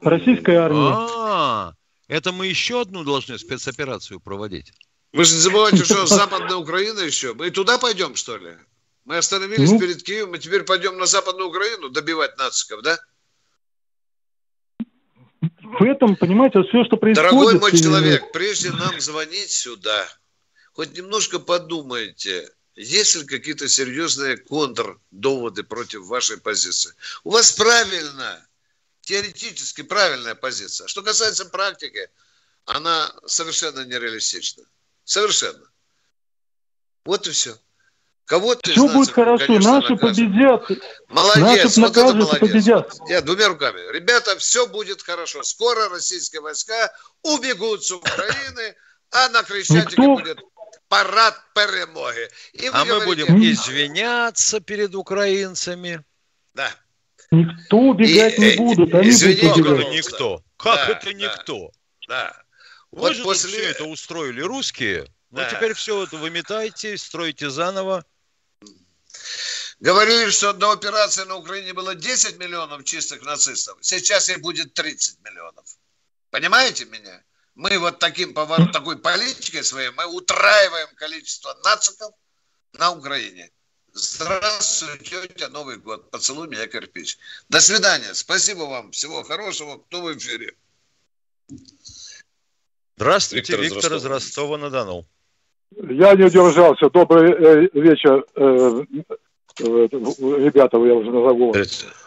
российской армии.
А, это мы еще одну должны спецоперацию проводить.
Вы же не забывайте, что (laughs) Западная Украина еще. Мы туда пойдем, что ли? Мы остановились ну, перед Киевом, мы теперь пойдем на Западную Украину добивать нациков, да?
В этом, понимаете, все, что происходит...
Дорогой мой человек, прежде нам звонить сюда, хоть немножко подумайте, есть ли какие-то серьезные контрдоводы против вашей позиции. У вас правильно, теоретически правильная позиция. Что касается практики, она совершенно нереалистична. Совершенно. Вот и все. Кого-то
Все будет хорошо, конечно, наши накажут. победят.
Молодец, наши вот это молодец. Победят. Я двумя руками. Ребята, все будет хорошо. Скоро российские войска убегут с Украины, а на Крещатике Никто... будет парад перемоги.
И а мы говорите, будем извиняться перед украинцами.
Да.
Никто убегать и, не будут. Они
извините, будут никто. Как да, это никто? Да. да. Вы вот же после... все это устроили русские. Ну, да. теперь все это выметайте, стройте заново.
Говорили, что до операции на Украине было 10 миллионов чистых нацистов. Сейчас их будет 30 миллионов. Понимаете меня? Мы вот таким поворот, такой политикой своей, мы утраиваем количество нациков на Украине. Здравствуйте, тетя, Новый год. Поцелуй меня, кирпич. До свидания. Спасибо вам. Всего хорошего. Кто в эфире?
Здравствуйте, Виктор, Виктор из Ростова-на-Дону.
Я не удержался. Добрый э, вечер, э, э, ребята, я уже назову.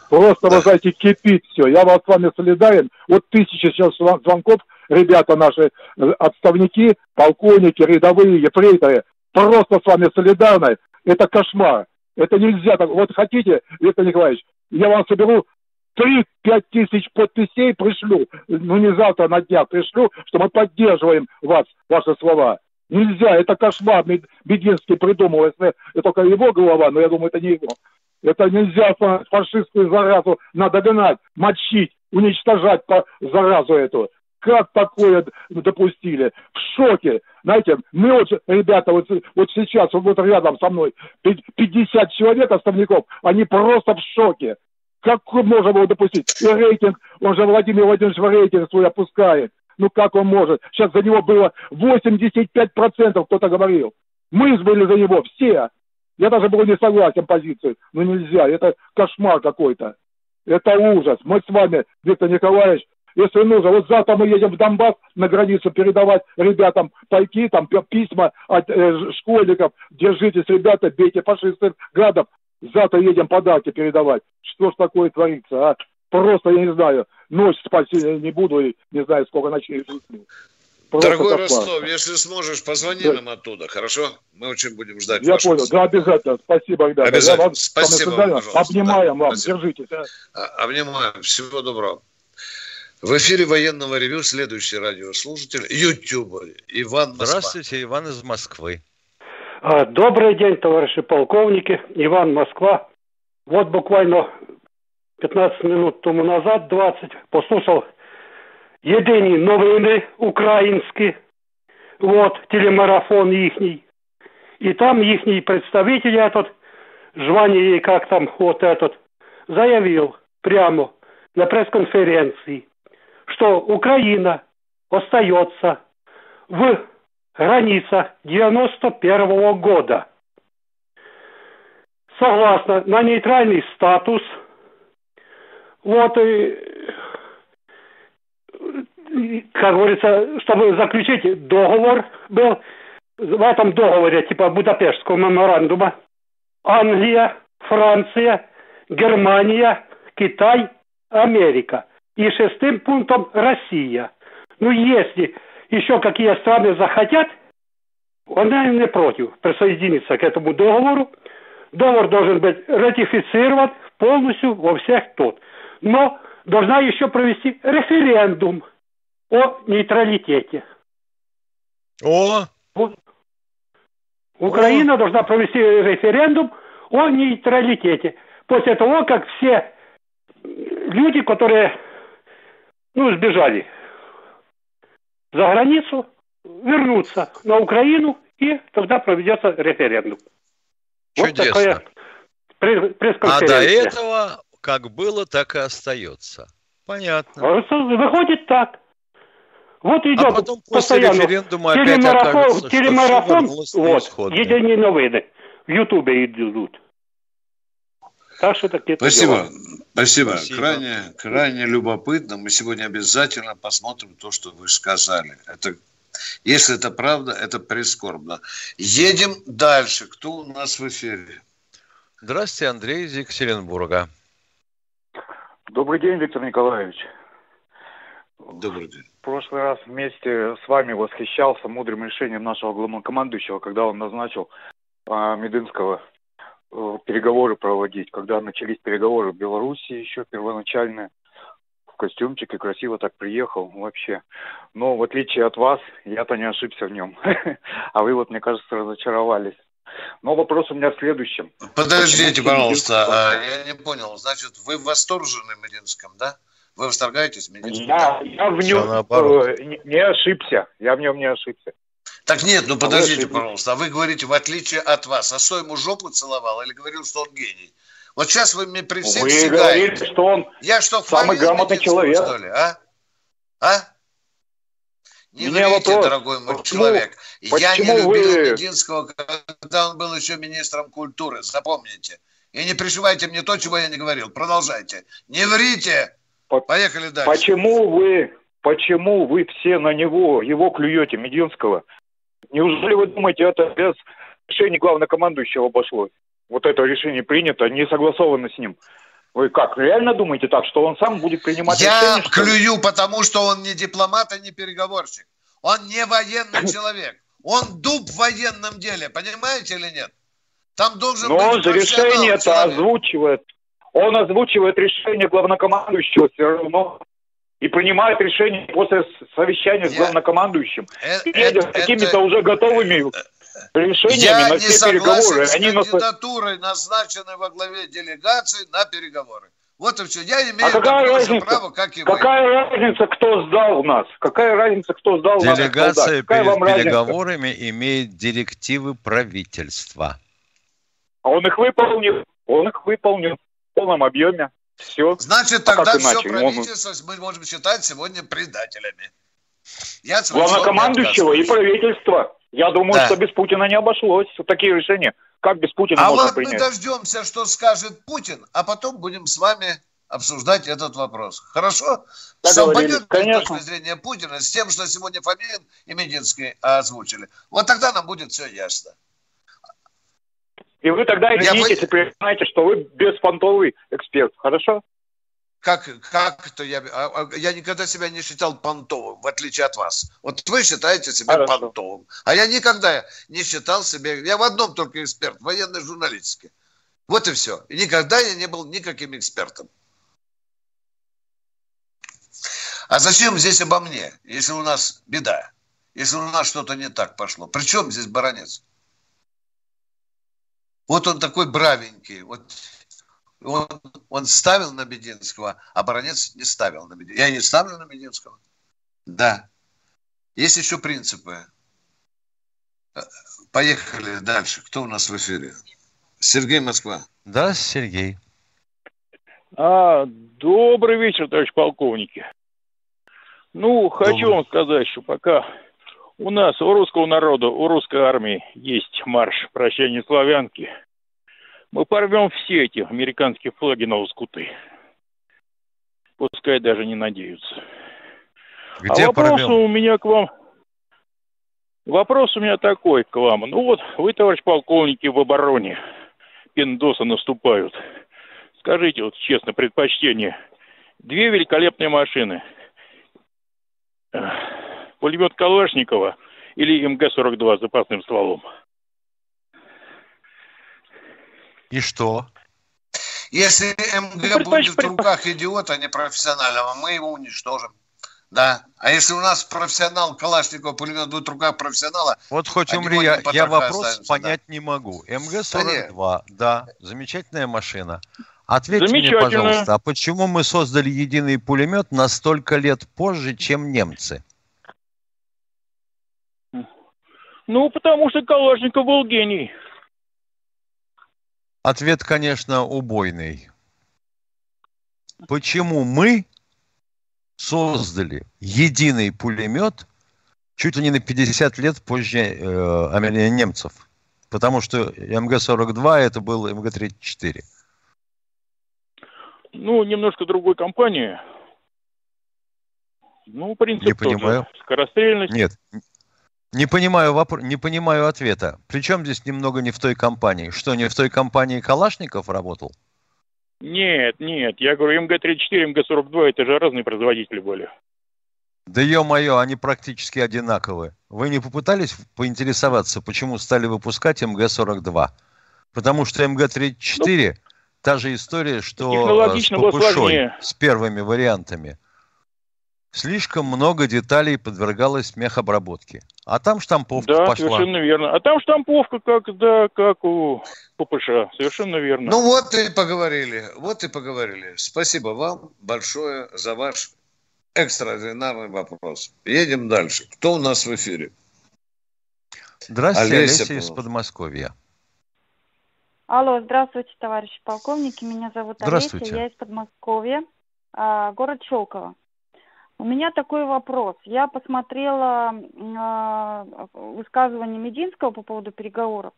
Просто, да. вы знаете, кипит все. Я вас с вами солидарен. Вот тысячи сейчас звонков, ребята наши, отставники, полковники, рядовые, ефрейторы, просто с вами солидарны. Это кошмар. Это нельзя так. Вот хотите, Виктор Николаевич, я вам соберу три-пять тысяч подписей пришлю, ну не завтра, на днях пришлю, что мы поддерживаем вас, ваши слова. Нельзя, это кошмар Бединский придумал, это только его голова, но я думаю, это не его. Это нельзя фашистскую заразу надо гнать, мочить, уничтожать заразу эту. Как такое допустили? В шоке. Знаете, мы вот, ребята, вот, вот сейчас, вот рядом со мной, 50 человек островников, они просто в шоке. Как можно было допустить? И рейтинг, он же Владимир Владимирович рейтинг свой опускает. Ну как он может? Сейчас за него было 85% кто-то говорил. Мы были за него, все. Я даже был не согласен позицией. Но нельзя, это кошмар какой-то. Это ужас. Мы с вами, Виктор Николаевич, если нужно. Вот завтра мы едем в Донбасс на границу передавать ребятам пайки, там письма от э, школьников. Держитесь, ребята, бейте фашистов, гадов. Завтра едем подарки передавать. Что ж такое творится, а? Просто, я не знаю, ночь спать не буду, и не знаю, сколько ночей
Просто Дорогой Ростов, если сможешь, позвони да. нам оттуда, хорошо? Мы очень будем ждать.
Я понял, да, обязательно. Спасибо,
да. Обязательно. Я вас, Спасибо
вам, пожалуйста. Обнимаем да, вам, спасибо. держитесь. А.
а. Обнимаем. Всего доброго. В эфире военного ревю следующий радиослушатель Ютуба Иван
Москва. Здравствуйте, Иван из Москвы.
А, добрый день, товарищи полковники. Иван Москва. Вот буквально 15 минут тому назад, 20, послушал єдині новини українські, вот, телемарафон їхній. И там ихний представитель этот, звание как там, вот этот, заявил прямо на пресс-конференции, что Украина остается в границах 91 -го года. Согласно на нейтральный статус, вот и как говорится, чтобы заключить договор был, в этом договоре, типа Будапештского меморандума, Англия, Франция, Германия, Китай, Америка. И шестым пунктом Россия. Ну, если еще какие страны захотят, он не против присоединиться к этому договору. Договор должен быть ратифицирован полностью во всех тот. Но должна еще провести референдум – о нейтралитете.
О!
Украина о. должна провести референдум о нейтралитете. После того, как все люди, которые ну, сбежали за границу, вернутся на Украину, и тогда проведется референдум.
Чудесно. Вот такая а до этого как было, так и остается. Понятно.
Выходит так. Вот идет а
потом после референдума опять окажется,
телемарафон, что вот, единые новины в Ютубе идут.
Так что такие Спасибо. Спасибо. Спасибо. Крайне, крайне любопытно. Мы сегодня обязательно посмотрим то, что вы сказали. Это, если это правда, это прискорбно. Едем дальше. Кто у нас в эфире?
Здравствуйте, Андрей из Екатеринбурга.
Добрый день, Виктор Николаевич.
Добрый день.
В прошлый раз вместе с вами восхищался мудрым решением нашего главнокомандующего, когда он назначил а, Мединского а, переговоры проводить. Когда начались переговоры в Беларуси еще первоначальные, в костюмчике красиво так приехал вообще. Но в отличие от вас, я-то не ошибся в нем. (laughs) А вы вот, мне кажется, разочаровались. Но вопрос у меня в следующем.
Подождите, пожалуйста, а, я не понял. Значит, вы восторжены Мединском, да? Вы восторгаетесь
Мединским? Я, я в нем э, не, не ошибся. Я в нем не ошибся.
Так нет, ну подождите, а пожалуйста. А вы говорите, в отличие от вас, а что ему жопу целовал или говорил, что он гений? Вот сейчас вы мне при всех
Вы говорите, что он
Я что,
самый грамотный человек.
Что ли, а? А? Не Мне вопрос, дорогой мой почему, человек. Я не любил вы... Мединского, когда он был еще министром культуры. Запомните. И не пришивайте мне то, чего я не говорил. Продолжайте. Не врите. Поехали дальше.
Почему вы, почему вы все на него, его клюете, Мединского? Неужели вы думаете, это без решения главнокомандующего обошлось? Вот это решение принято, не согласовано с ним. Вы как, реально думаете так, что он сам будет принимать
Я
решение?
Я клюю, потому что он не дипломат, а не переговорщик. Он не военный (laughs) человек. Он дуб в военном деле, понимаете или нет? Там должен
Но
быть
он же решение это озвучивает. Он озвучивает решение главнокомандующего все равно и принимает решение после совещания с главнокомандующим. Э, Едет с какими-то уже готовыми решениями
Я
на все переговоры.
с Они кандидатурой, на... назначенной во главе делегации на переговоры. Вот и все. Я имею
а какая разница, право, как и Какая вы. разница, кто сдал нас? Какая разница, кто сдал
Делегация нас? Делегация перед переговорами разница? имеет директивы правительства.
А он их выполнил. Он их выполнил полном объеме. Все.
Значит, а тогда а все правительство мы можем считать сегодня предателями.
Я Главнокомандующего и правительство. Я думаю, да. что без Путина не обошлось. Такие решения. Как без Путина
а
можно
вот
принять?
мы дождемся, что скажет Путин, а потом будем с вами обсуждать этот вопрос. Хорошо? Совпадет с точки зрения Путина с тем, что сегодня Фомин и Мединский озвучили. Вот тогда нам будет все ясно.
И вы тогда извинитесь и признаете, что вы беспонтовый эксперт. Хорошо?
Как, как это я... А, а, я никогда себя не считал понтовым, в отличие от вас. Вот вы считаете себя Хорошо. понтовым. А я никогда не считал себя... Я в одном только эксперт, военной журналистике. Вот и все. И никогда я не был никаким экспертом. А зачем здесь обо мне, если у нас беда? Если у нас что-то не так пошло? Причем здесь баронец? Вот он такой бравенький. Вот он, он ставил на Мединского, а Баранец не ставил на Мединского. Я не ставлю на Мединского. Да. Есть еще принципы. Э, поехали дальше. Кто у нас в эфире? Сергей Москва.
Да, Сергей.
А, добрый вечер, товарищ полковники. Ну, хочу добрый. вам сказать, что пока у нас, у русского народа, у русской армии есть марш прощания славянки – мы порвем все эти американские флаги на лоскуты. Пускай даже не надеются. Где а вопрос порвем? у меня к вам... Вопрос у меня такой к вам. Ну вот, вы, товарищ полковники, в обороне. Пиндосы наступают. Скажите вот честно, предпочтение. Две великолепные машины. Пулемет Калашникова или МГ-42 с запасным стволом?
И что?
Если МГ ну, будет в руках идиота а непрофессионального, мы его уничтожим. Да. А если у нас профессионал Калашникова пулемет будет в руках профессионала...
Вот хоть умри, я, я вопрос понять да. не могу. МГ-42, да, да, замечательная машина. Ответьте мне, пожалуйста, а почему мы создали единый пулемет на столько лет позже, чем немцы?
Ну, потому что Калашников был гений.
Ответ, конечно, убойный. Почему мы создали единый пулемет чуть ли не на 50 лет позже э, немцев? Потому что МГ-42 это был МГ-34.
Ну, немножко другой компании. Ну, принцип
Не понимаю.
Тоже. Скорострельность.
Нет, не понимаю, вопр... не понимаю ответа. Причем здесь немного не в той компании? Что, не в той компании Калашников работал?
Нет, нет. Я говорю, МГ-34, МГ-42 это же разные производители были.
Да ё-моё, они практически одинаковые. Вы не попытались поинтересоваться, почему стали выпускать МГ-42? Потому что МГ-34 ну, та же история, что с Папушой, с первыми вариантами слишком много деталей подвергалось мехобработке. А там штамповка
да,
пошла.
Да, совершенно верно. А там штамповка, как, да, как у ППШ. Совершенно верно.
Ну вот и поговорили. Вот и поговорили. Спасибо вам большое за ваш экстраординарный вопрос. Едем дальше. Кто у нас в эфире?
Здравствуйте, Олеся, Олеся из Подмосковья.
Алло, здравствуйте, товарищи полковники. Меня зовут Олеся, я из Подмосковья, а, город Щелково. У меня такой вопрос. Я посмотрела э, высказывание Мединского по поводу переговоров.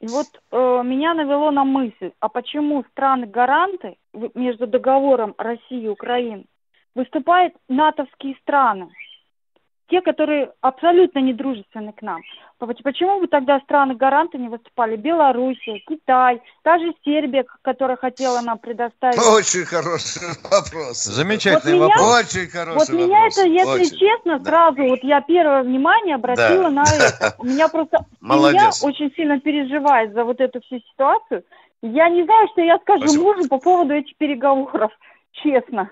И вот э, меня навело на мысль, а почему страны-гаранты между договором России и Украины выступают натовские страны? Те, которые абсолютно не дружественны к нам. Почему бы тогда страны-гаранты не выступали? Белоруссия, Китай, та же Сербия, которая хотела нам предоставить.
Очень хороший вопрос.
Замечательный вот вопрос.
Меня, Очень хороший
вот
вопрос.
меня это, если очень. честно, да. сразу, вот я первое внимание обратила да. на это. (laughs) У меня просто
Молодец.
меня очень сильно переживает за вот эту всю ситуацию. Я не знаю, что я скажу Спасибо. мужу по поводу этих переговоров, (laughs) честно.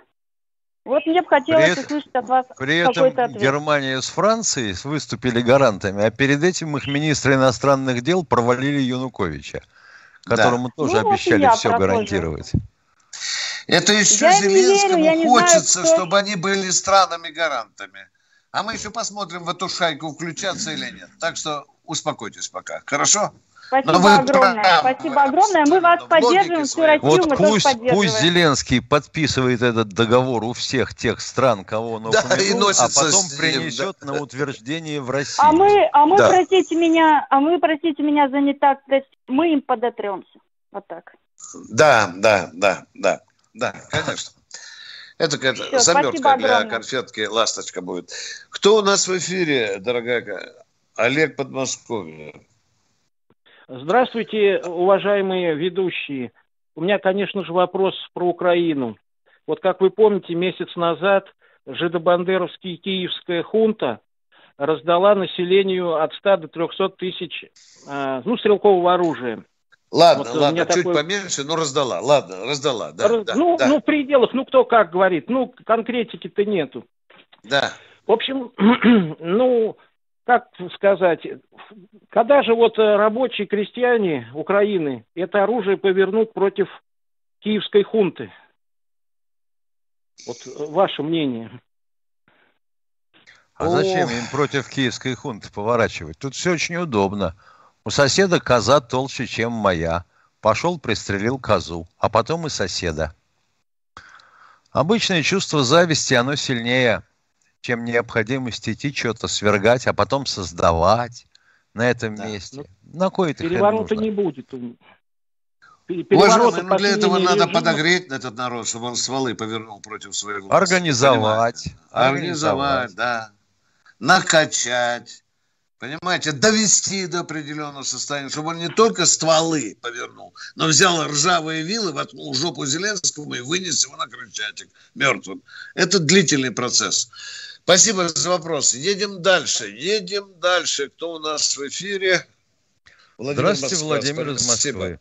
Вот мне бы хотелось при услышать от вас
При этом ответ. Германия с Францией выступили гарантами, а перед этим их министры иностранных дел провалили Януковича, которому да. тоже ну, обещали вот все гарантировать.
Это еще я Зеленскому верю, хочется, знаю, чтобы они были странами-гарантами. А мы еще посмотрим в эту шайку, включаться или нет. Так что успокойтесь пока. Хорошо?
Спасибо огромное. Правы. Спасибо огромное. Мы вас поддерживаем, всю Россию
вот
мы
пусть, тоже пусть Зеленский подписывает этот договор у всех тех стран, кого он (laughs) да, упомянул, а потом принесет да. на утверждение в Россию.
А мы, а мы да. простите меня, а мы, простите меня за не так, мы им подотремся. Вот так.
Да, да, да, да. Да, конечно. Это какая-то замертка для конфетки «Ласточка» будет. Кто у нас в эфире, дорогая? Олег Подмосковье.
Здравствуйте, уважаемые ведущие. У меня, конечно же, вопрос про Украину. Вот как вы помните, месяц назад жидобандеровская киевская хунта раздала населению от 100 до 300 тысяч э, ну, стрелкового оружия.
Ладно, вот ладно, чуть такой... поменьше, но раздала. Ладно, раздала, да. Раз...
Да, ну,
да.
ну, в пределах, ну, кто как говорит. Ну, конкретики-то нету.
Да.
В общем, (clears throat) ну, как сказать, когда же вот э, рабочие крестьяне Украины это оружие повернут против киевской хунты? Вот э, ваше мнение.
А зачем им против киевской хунты поворачивать? Тут все очень удобно. У соседа коза толще, чем моя. Пошел, пристрелил козу, а потом и соседа. Обычное чувство зависти, оно сильнее, чем необходимость идти что-то свергать, а потом создавать на этом да. месте. Ну, на кой это
Переворота не будет.
Уважаемый, ну для этого надо режима. подогреть этот народ, чтобы он стволы повернул против своего.
Организовать.
Организовать, да. Накачать Понимаете, довести до определенного состояния, чтобы он не только стволы повернул, но взял ржавые вилы, воткнул жопу Зеленскому и вынес его на Крыльчатик мертвым. Это длительный процесс. Спасибо за вопрос. Едем дальше. Едем дальше. Кто у нас в эфире?
Владимир Здравствуйте, Москва. Владимир из Москвы.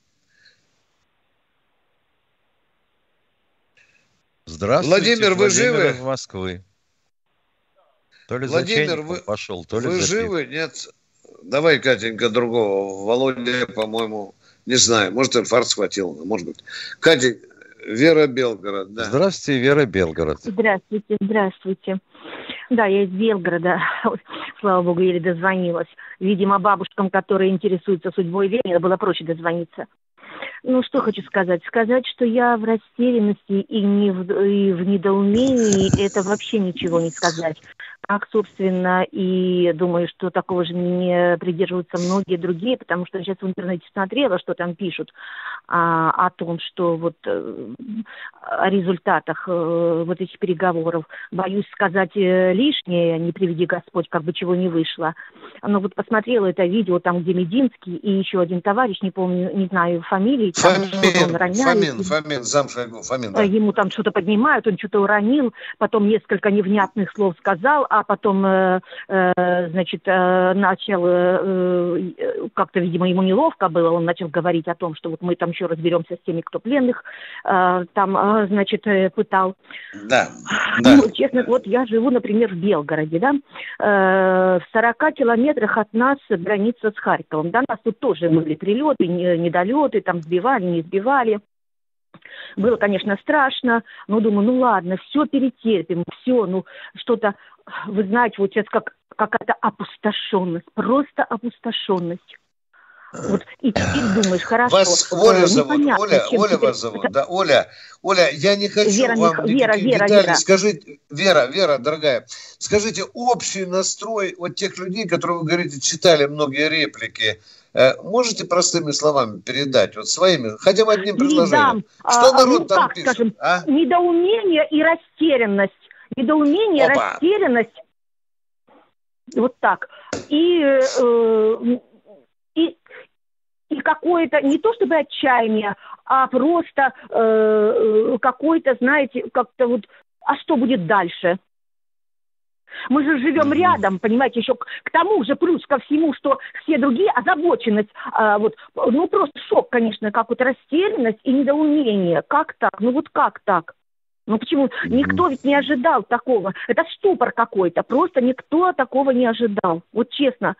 Здравствуйте,
Владимир, вы Владимир живы?
из Москвы.
То ли Владимир, вы, пошел, то ли вы живы? Нет. Давай, Катенька, другого. Володя, по-моему, не знаю. Может, инфаркт схватил, может быть. Катя, Вера Белгород, да.
Здравствуйте, Вера Белгород.
Здравствуйте, здравствуйте. Да, я из Белгорода. Слава богу, еле дозвонилась. Видимо, бабушкам, которые интересуются судьбой Ленина, было проще дозвониться. Ну, что хочу сказать? Сказать, что я в растерянности и, не в, и в недоумении, это вообще ничего не сказать как, собственно, и думаю, что такого же не придерживаются многие другие, потому что сейчас в интернете смотрела, что там пишут а, о том, что вот э, о результатах э, вот этих переговоров. Боюсь сказать э, лишнее, не приведи Господь, как бы чего не вышло. Но вот посмотрела это видео, там, где Мединский и еще один товарищ, не помню, не знаю фамилии.
Фомин, там, он роняет, Фомин, Фомин, замшагу, Фомин, да.
Ему там что-то поднимают, он что-то уронил, потом несколько невнятных слов сказал, а потом, э, э, значит, э, начал, как-то, видимо, ему неловко было, он начал говорить о том, что вот мы там еще разберемся с теми, кто пленных там, значит, пытал.
Да,
да. Ну, честно, вот я живу, например, в Белгороде, да, в 40 километрах от нас граница с Харьковом, да, нас тут тоже были прилеты, недолеты, там сбивали, не сбивали. Было, конечно, страшно, но думаю, ну ладно, все перетерпим, все, ну что-то, вы знаете, вот сейчас как какая-то опустошенность, просто опустошенность. Вот и теперь думаешь, хорошо.
Вас Оля э, зовут, Оля, Оля вас зовут, да, Оля. Оля, я не хочу Вера, вам Вера, Вера, деталей. Вера. Скажите, Вера, Вера, дорогая, скажите общий настрой вот тех людей, которые, вы говорите, читали многие реплики, Э, можете простыми словами передать, вот своими, хотя бы одним предложением? Что
а, народ ну, там как, пишет? Скажем, а? Недоумение и растерянность. Недоумение, Опа. растерянность. Вот так. И, э, и, и какое-то, не то чтобы отчаяние, а просто э, какое-то, знаете, как-то вот, а что будет дальше? Мы же живем рядом, понимаете, еще к, к тому же плюс ко всему, что все другие озабоченность, а, вот, ну просто шок, конечно, как вот растерянность и недоумение. Как так? Ну вот как так? Ну почему? Никто ведь не ожидал такого. Это ступор какой-то. Просто никто такого не ожидал. Вот честно.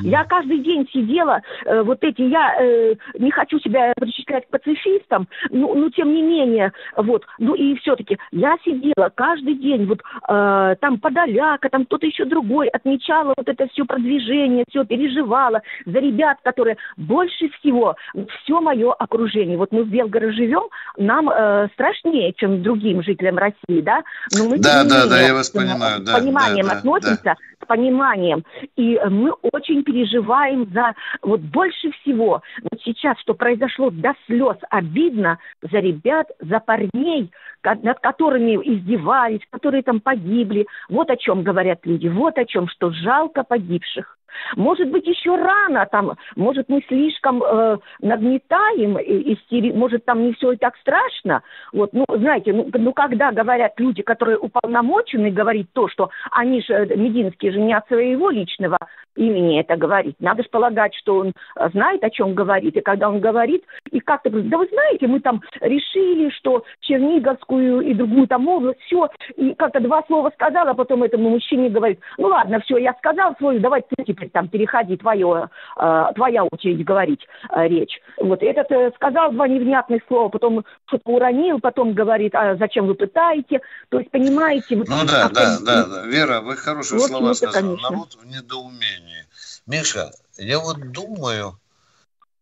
Я каждый день сидела, э, вот эти, я э, не хочу себя причислять к пацифистам, но, но тем не менее, вот, ну и все-таки я сидела каждый день, вот э, там Подоляка, там кто-то еще другой, отмечала вот это все продвижение, все переживала за ребят, которые больше всего, все мое окружение, вот мы в Белгороде живем, нам э, страшнее, чем другим жителям России, да,
но мы да, да, менее, да, я вас понимаю, да,
пониманием
да,
относимся,
да.
с пониманием, и мы очень переживаем за вот больше всего. Вот сейчас, что произошло до слез, обидно за ребят, за парней, над которыми издевались, которые там погибли. Вот о чем говорят люди, вот о чем, что жалко погибших. Может быть, еще рано там, может, мы слишком э, нагнетаем, и, и, может, там не все и так страшно. Вот, ну, знаете, ну, ну, когда говорят люди, которые уполномочены говорить то, что они же, э, Мединский же не от своего личного имени это говорит. Надо же полагать, что он э, знает, о чем говорит. И когда он говорит, и как-то говорит, да вы знаете, мы там решили, что Черниговскую и другую там область, все, и как-то два слова сказал, а потом этому мужчине говорит, ну ладно, все, я сказал свою, давай ты теперь там переходи, твое, э, твоя очередь говорить э, речь. Вот этот э, сказал два невнятных слова, потом что-то уронил, потом говорит, а зачем вы пытаете? То есть, понимаете...
Вот, ну да, да, да, да, Вера, вы хорошие вот слова сказали. Народ в недоумении. Миша, я вот думаю,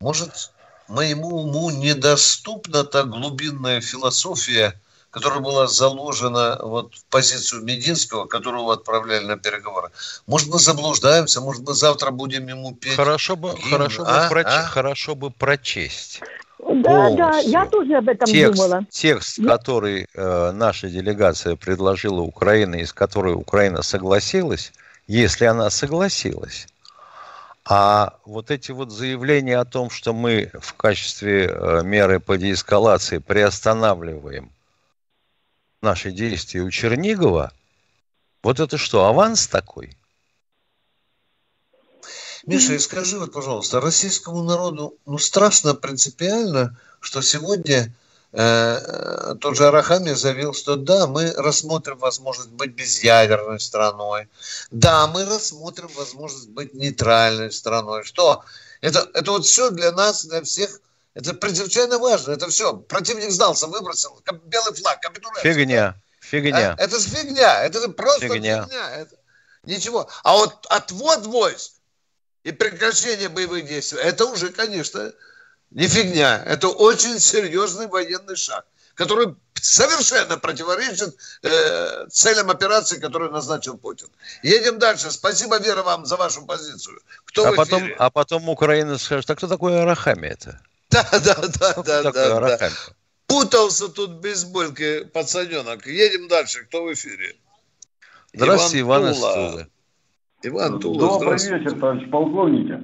может, моему уму недоступна та глубинная философия, которая была заложена вот в позицию Мединского, которого отправляли на переговоры. Может, мы заблуждаемся, может, мы завтра будем ему петь.
Хорошо бы, гимн, хорошо, а? бы проч... а? хорошо бы прочесть.
Да, да, я тоже об этом
текст,
думала.
Текст, я... который э, наша делегация предложила Украине, из которой Украина согласилась, если она согласилась. А вот эти вот заявления о том, что мы в качестве э, меры по деэскалации приостанавливаем наши действия у Чернигова, вот это что, аванс такой?
Миша, и скажи вот, пожалуйста, российскому народу ну, страшно принципиально, что сегодня Э, тот же Арахами заявил, что да, мы рассмотрим возможность быть безъядерной страной, да, мы рассмотрим возможность быть нейтральной страной. Что? Это, это вот все для нас, для всех, это чрезвычайно важно. Это все. Противник сдался, выбросил белый флаг, капитуляция.
Фигня. Фигня.
А, это фигня. Это просто фигня. фигня. Это, ничего. А вот отвод войск и прекращение боевых действий, это уже, конечно, не фигня. Это очень серьезный военный шаг, который совершенно противоречит э, целям операции, которую назначил Путин. Едем дальше. Спасибо, Вера, вам за вашу позицию.
Кто а, потом, а потом Украина скажет, а кто такой Арахами это?
Да, да, да, да, да, да. Путался тут без бейсбольки пацаненок. Едем дальше. Кто в эфире?
Здравствуйте, Иван, Иван из Тулы.
Иван Тула, Добрый вечер, товарищ полковники.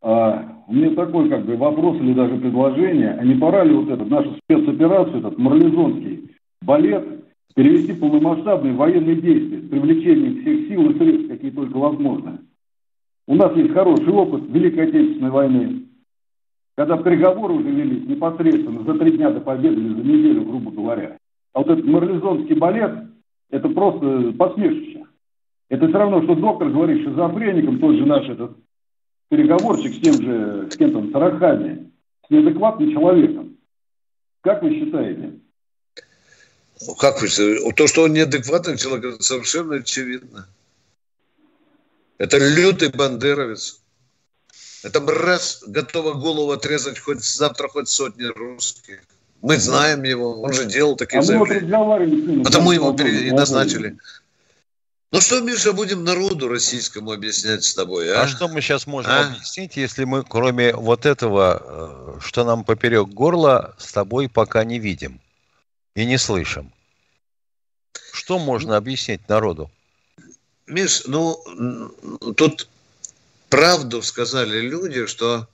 А, у меня такой как бы вопрос или даже предложение, а не пора ли вот этот, нашу спецоперацию, этот марлезонский балет перевести в полномасштабные военные действия с привлечением всех сил и средств, какие только возможно. У нас есть хороший опыт Великой Отечественной войны, когда переговоры уже велись непосредственно за три дня до победы или за неделю, грубо говоря. А вот этот марлезонский балет, это просто посмешище. Это все равно, что доктор говорит шизофреником, тот же наш этот переговорщик с тем же, с кем там, Тарахами, с неадекватным человеком. Как вы считаете?
Ну, как вы считаете? То, что он неадекватный человек, совершенно очевидно. Это лютый бандеровец. Это мразь, готова голову отрезать хоть завтра, хоть сотни русских. Мы знаем его, он же делал такие а заявления. Потому его назначили. Ну что, Миша, будем народу российскому объяснять с тобой, а?
А что мы сейчас можем а? объяснить, если мы, кроме вот этого, э, что нам поперек горла, с тобой пока не видим и не слышим? Что можно объяснить народу?
Миш, ну, тут правду сказали люди, что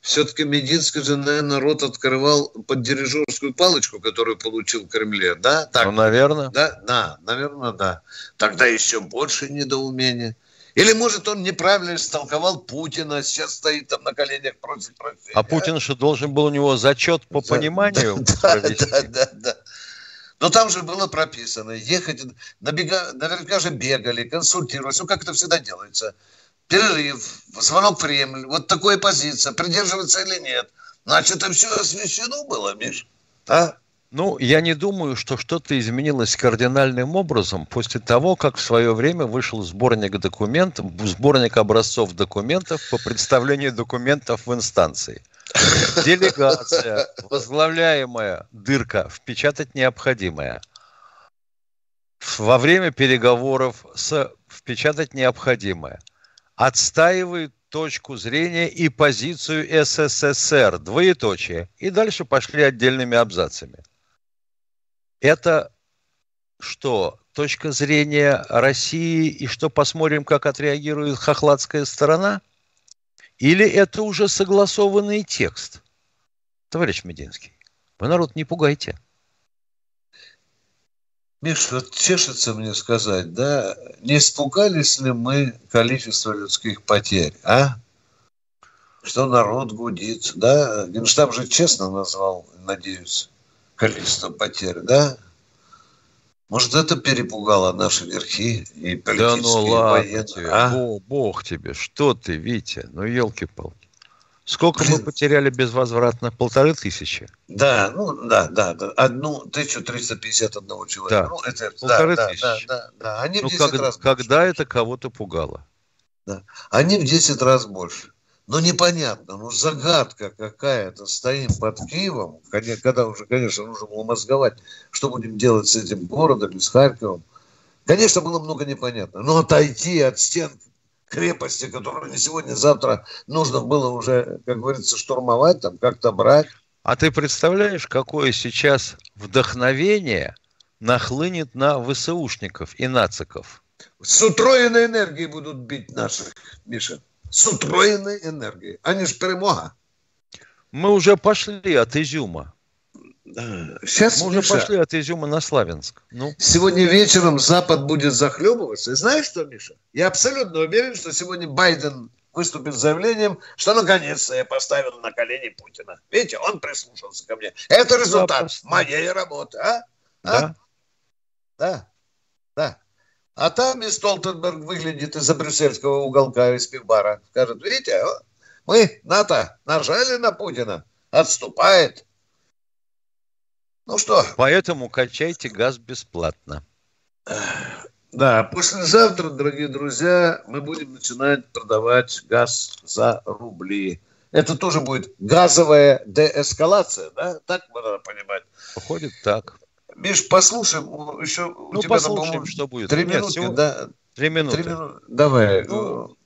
все-таки Мединский же, наверное, рот открывал под дирижерскую палочку, которую получил в Кремле, да?
Так, ну, наверное.
Да, да, наверное, да. Тогда еще больше недоумения. Или, может, он неправильно истолковал Путина, сейчас стоит там на коленях просит прощения.
А Путин что должен был у него зачет по За... пониманию (laughs)
да, провести? Да, да, да. Но там же было прописано, ехать, набега, наверняка же бегали, консультировались, ну как это всегда делается перерыв, звонок в Кремль, вот такая позиция, придерживаться или нет. Значит, это все освещено было, Миш. А?
Ну, я не думаю, что что-то изменилось кардинальным образом после того, как в свое время вышел сборник документов, сборник образцов документов по представлению документов в инстанции. Делегация, возглавляемая дырка, впечатать необходимое. Во время переговоров с впечатать необходимое отстаивают точку зрения и позицию СССР, двоеточие. И дальше пошли отдельными абзацами. Это что, точка зрения России и что посмотрим, как отреагирует хохладская сторона? Или это уже согласованный текст? Товарищ Мединский, вы народ не пугайте.
Миш, вот чешется мне сказать, да, не испугались ли мы количества людских потерь, а? Что народ гудит, да? Генштаб же честно назвал, надеюсь, количество потерь, да? Может, это перепугало наши верхи и политические, да ну ладно военные,
тебе, а? Бог, бог тебе, что ты, Витя, ну елки-палки. Сколько мы (laughs) потеряли безвозвратно? Полторы тысячи?
Да, ну да, да, да. Одну 1351 человека.
Да, ну, это, полторы да, тысячи. Да, да, да. Они ну, в 10 как, раз Когда больше. это кого-то пугало?
Да. Они в 10 раз больше. Но непонятно, ну загадка какая-то, стоим под Киевом, когда уже, конечно, нужно было мозговать, что будем делать с этим городом с Харьковом. Конечно, было много непонятно. Но отойти от стен крепости, которые не сегодня-завтра нужно было уже, как говорится, штурмовать, там как-то брать.
А ты представляешь, какое сейчас вдохновение нахлынет на ВСУшников и нациков?
С утроенной энергией будут бить наших, Миша. С утроенной энергией. Они же перемога.
Мы уже пошли от Изюма.
Сейчас,
Мы уже Миша, пошли от Изюма на Славянск.
Ну. Сегодня вечером Запад будет захлебываться. И знаешь что, Миша? Я абсолютно уверен, что сегодня Байден выступит с заявлением, что наконец-то я поставил на колени Путина. Видите, он прислушался ко мне. Это результат да, моей работы, а? а? Да. Да. Да. А там и Столтенберг выглядит из-за брюссельского уголка, из пивбара. Скажет, видите, мы, НАТО, нажали на Путина, отступает.
Ну что? Поэтому качайте газ бесплатно.
Да, послезавтра, дорогие друзья, мы будем начинать продавать газ за рубли. Это тоже будет газовая деэскалация, да? Так мы надо понимать.
Выходит так.
Миш, послушаем еще
ну, у тебя послушаем, там, что будет.
Три минуты, всего... да?
Три минуты. Три минуты.
Давай. Ну,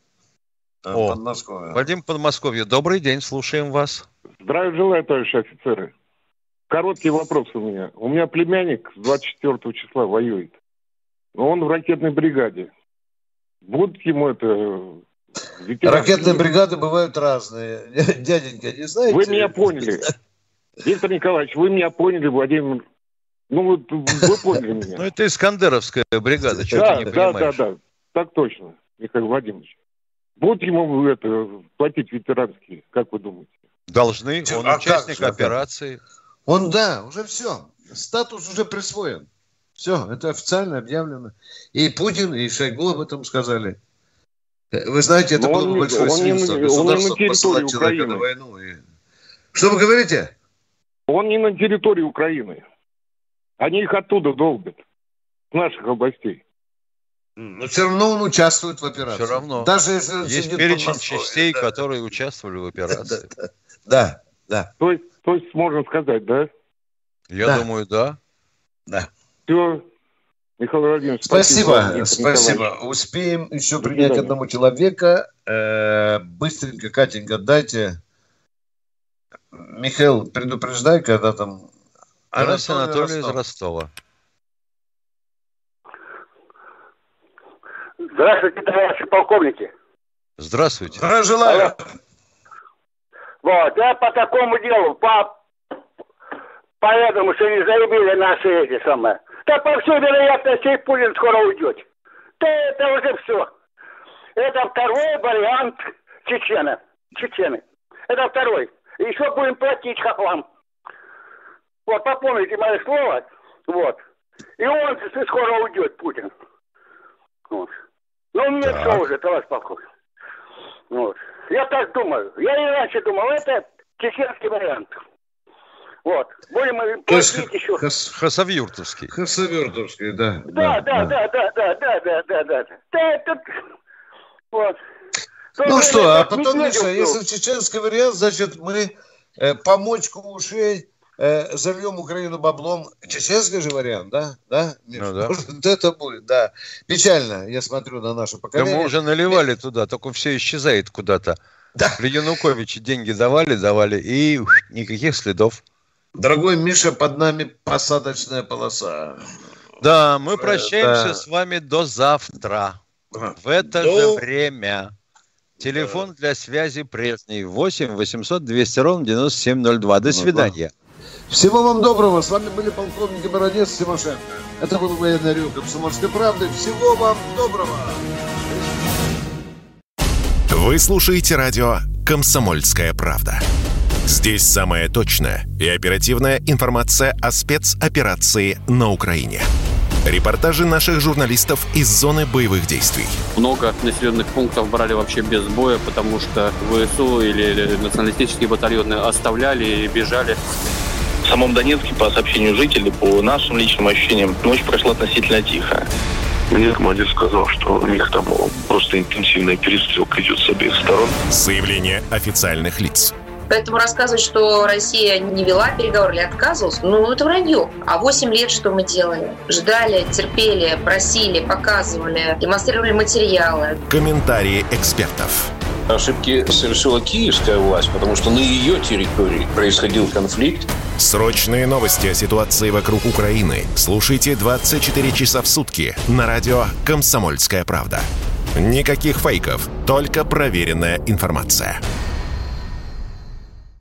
О, Подмосковье. Вадим Подмосковье, добрый день, слушаем вас.
Здравия желаю, товарищи офицеры. Короткий вопрос у меня. У меня племянник с 24 числа воюет. Но он в ракетной бригаде. Будут ему это...
Ветераны? Ракетные бригады бывают разные. (laughs) Дяденька, не знаете?
Вы меня поняли. Виктор Николаевич, вы меня поняли, Владимир... Ну, вот вы поняли (laughs) меня.
Ну, это Искандеровская бригада, что да, ты не да, понимаешь?
Да, да, да. Так точно, Михаил Владимирович. Будут ему это, платить ветеранские, как вы думаете?
Должны. Он а участник как? операции.
Он, да, уже все. Статус уже присвоен. Все, это официально объявлено. И Путин, и Шойгу об этом сказали. Вы знаете, это Но было бы большое свинство. Государство посылать человека на войну. И... Что вы говорите?
Он не на территории Украины. Они их оттуда долбят. С наших областей.
Но все равно он участвует в операции.
Все равно.
Даже если
Есть перечень частей, да. которые участвовали в операции.
Да, да, да.
То есть то есть можно сказать, да?
Я да. думаю, да.
Да.
Все. Михаил Владимирович,
спасибо. Спасибо. спасибо. Успеем еще принять одному человека. Э, быстренько, Катенька, дайте. Михаил, предупреждай, когда там...
Анатолий, Анатолий из Ростова.
Здравствуйте, товарищи полковники.
Здравствуйте.
Здравия желаю. Алло.
Вот, я по такому делу, по, по этому, что не заебили наши эти самые. Да по всей вероятности Путин скоро уйдет. Да это уже все. Это второй вариант Чечены. Чечены. Это второй. Еще будем платить хохлам. Вот, попомните мое слово. Вот. И он скоро уйдет, Путин. Вот. Ну, мне все уже, товарищ полковник. Вот. Я так думаю. Я и раньше думал, это чеченский вариант. Вот. Будем платить еще.
Хас, Хасавюртовский.
Хасавюртовский, да.
Да, да, да, да, да, да, да, да, да. Да, это... Вот.
Ну что, а потом, Миша, если чеченский вариант, значит, мы э, помочку ушей э, зальем Украину баблом. Чеченский же вариант, да? Да? Ну, да. (laughs) Может, это будет, да. Печально, я смотрю на наше поколение.
Да мы уже наливали туда, только все исчезает куда-то. Да. При Януковиче деньги давали, давали, и никаких следов.
Дорогой Миша, под нами посадочная полоса.
Да, мы прощаемся да. с вами до завтра. В это до... же время. Телефон да. для связи прежний 8 800 200 ровно 9702. До ну свидания.
Всего вам доброго. С вами были полковник Бородец Тимошенко. Это был военный рю комсомольской правды. Всего вам доброго.
Вы слушаете радио «Комсомольская правда». Здесь самая точная и оперативная информация о спецоперации на Украине. Репортажи наших журналистов из зоны боевых действий.
Много населенных пунктов брали вообще без боя, потому что ВСУ или националистические батальоны оставляли и бежали.
В самом Донецке, по сообщению жителей, по нашим личным ощущениям, ночь прошла относительно тихо.
Мне командир сказал, что у них там просто интенсивная перестрелка идет с обеих сторон.
Заявление официальных лиц.
Поэтому рассказывать, что Россия не вела переговоры или отказывалась, ну, это вранье. А 8 лет что мы делали? Ждали, терпели, просили, показывали, демонстрировали материалы.
Комментарии экспертов.
Ошибки совершила киевская власть, потому что на ее территории происходил конфликт.
Срочные новости о ситуации вокруг Украины слушайте 24 часа в сутки на радио «Комсомольская правда». Никаких фейков, только проверенная информация.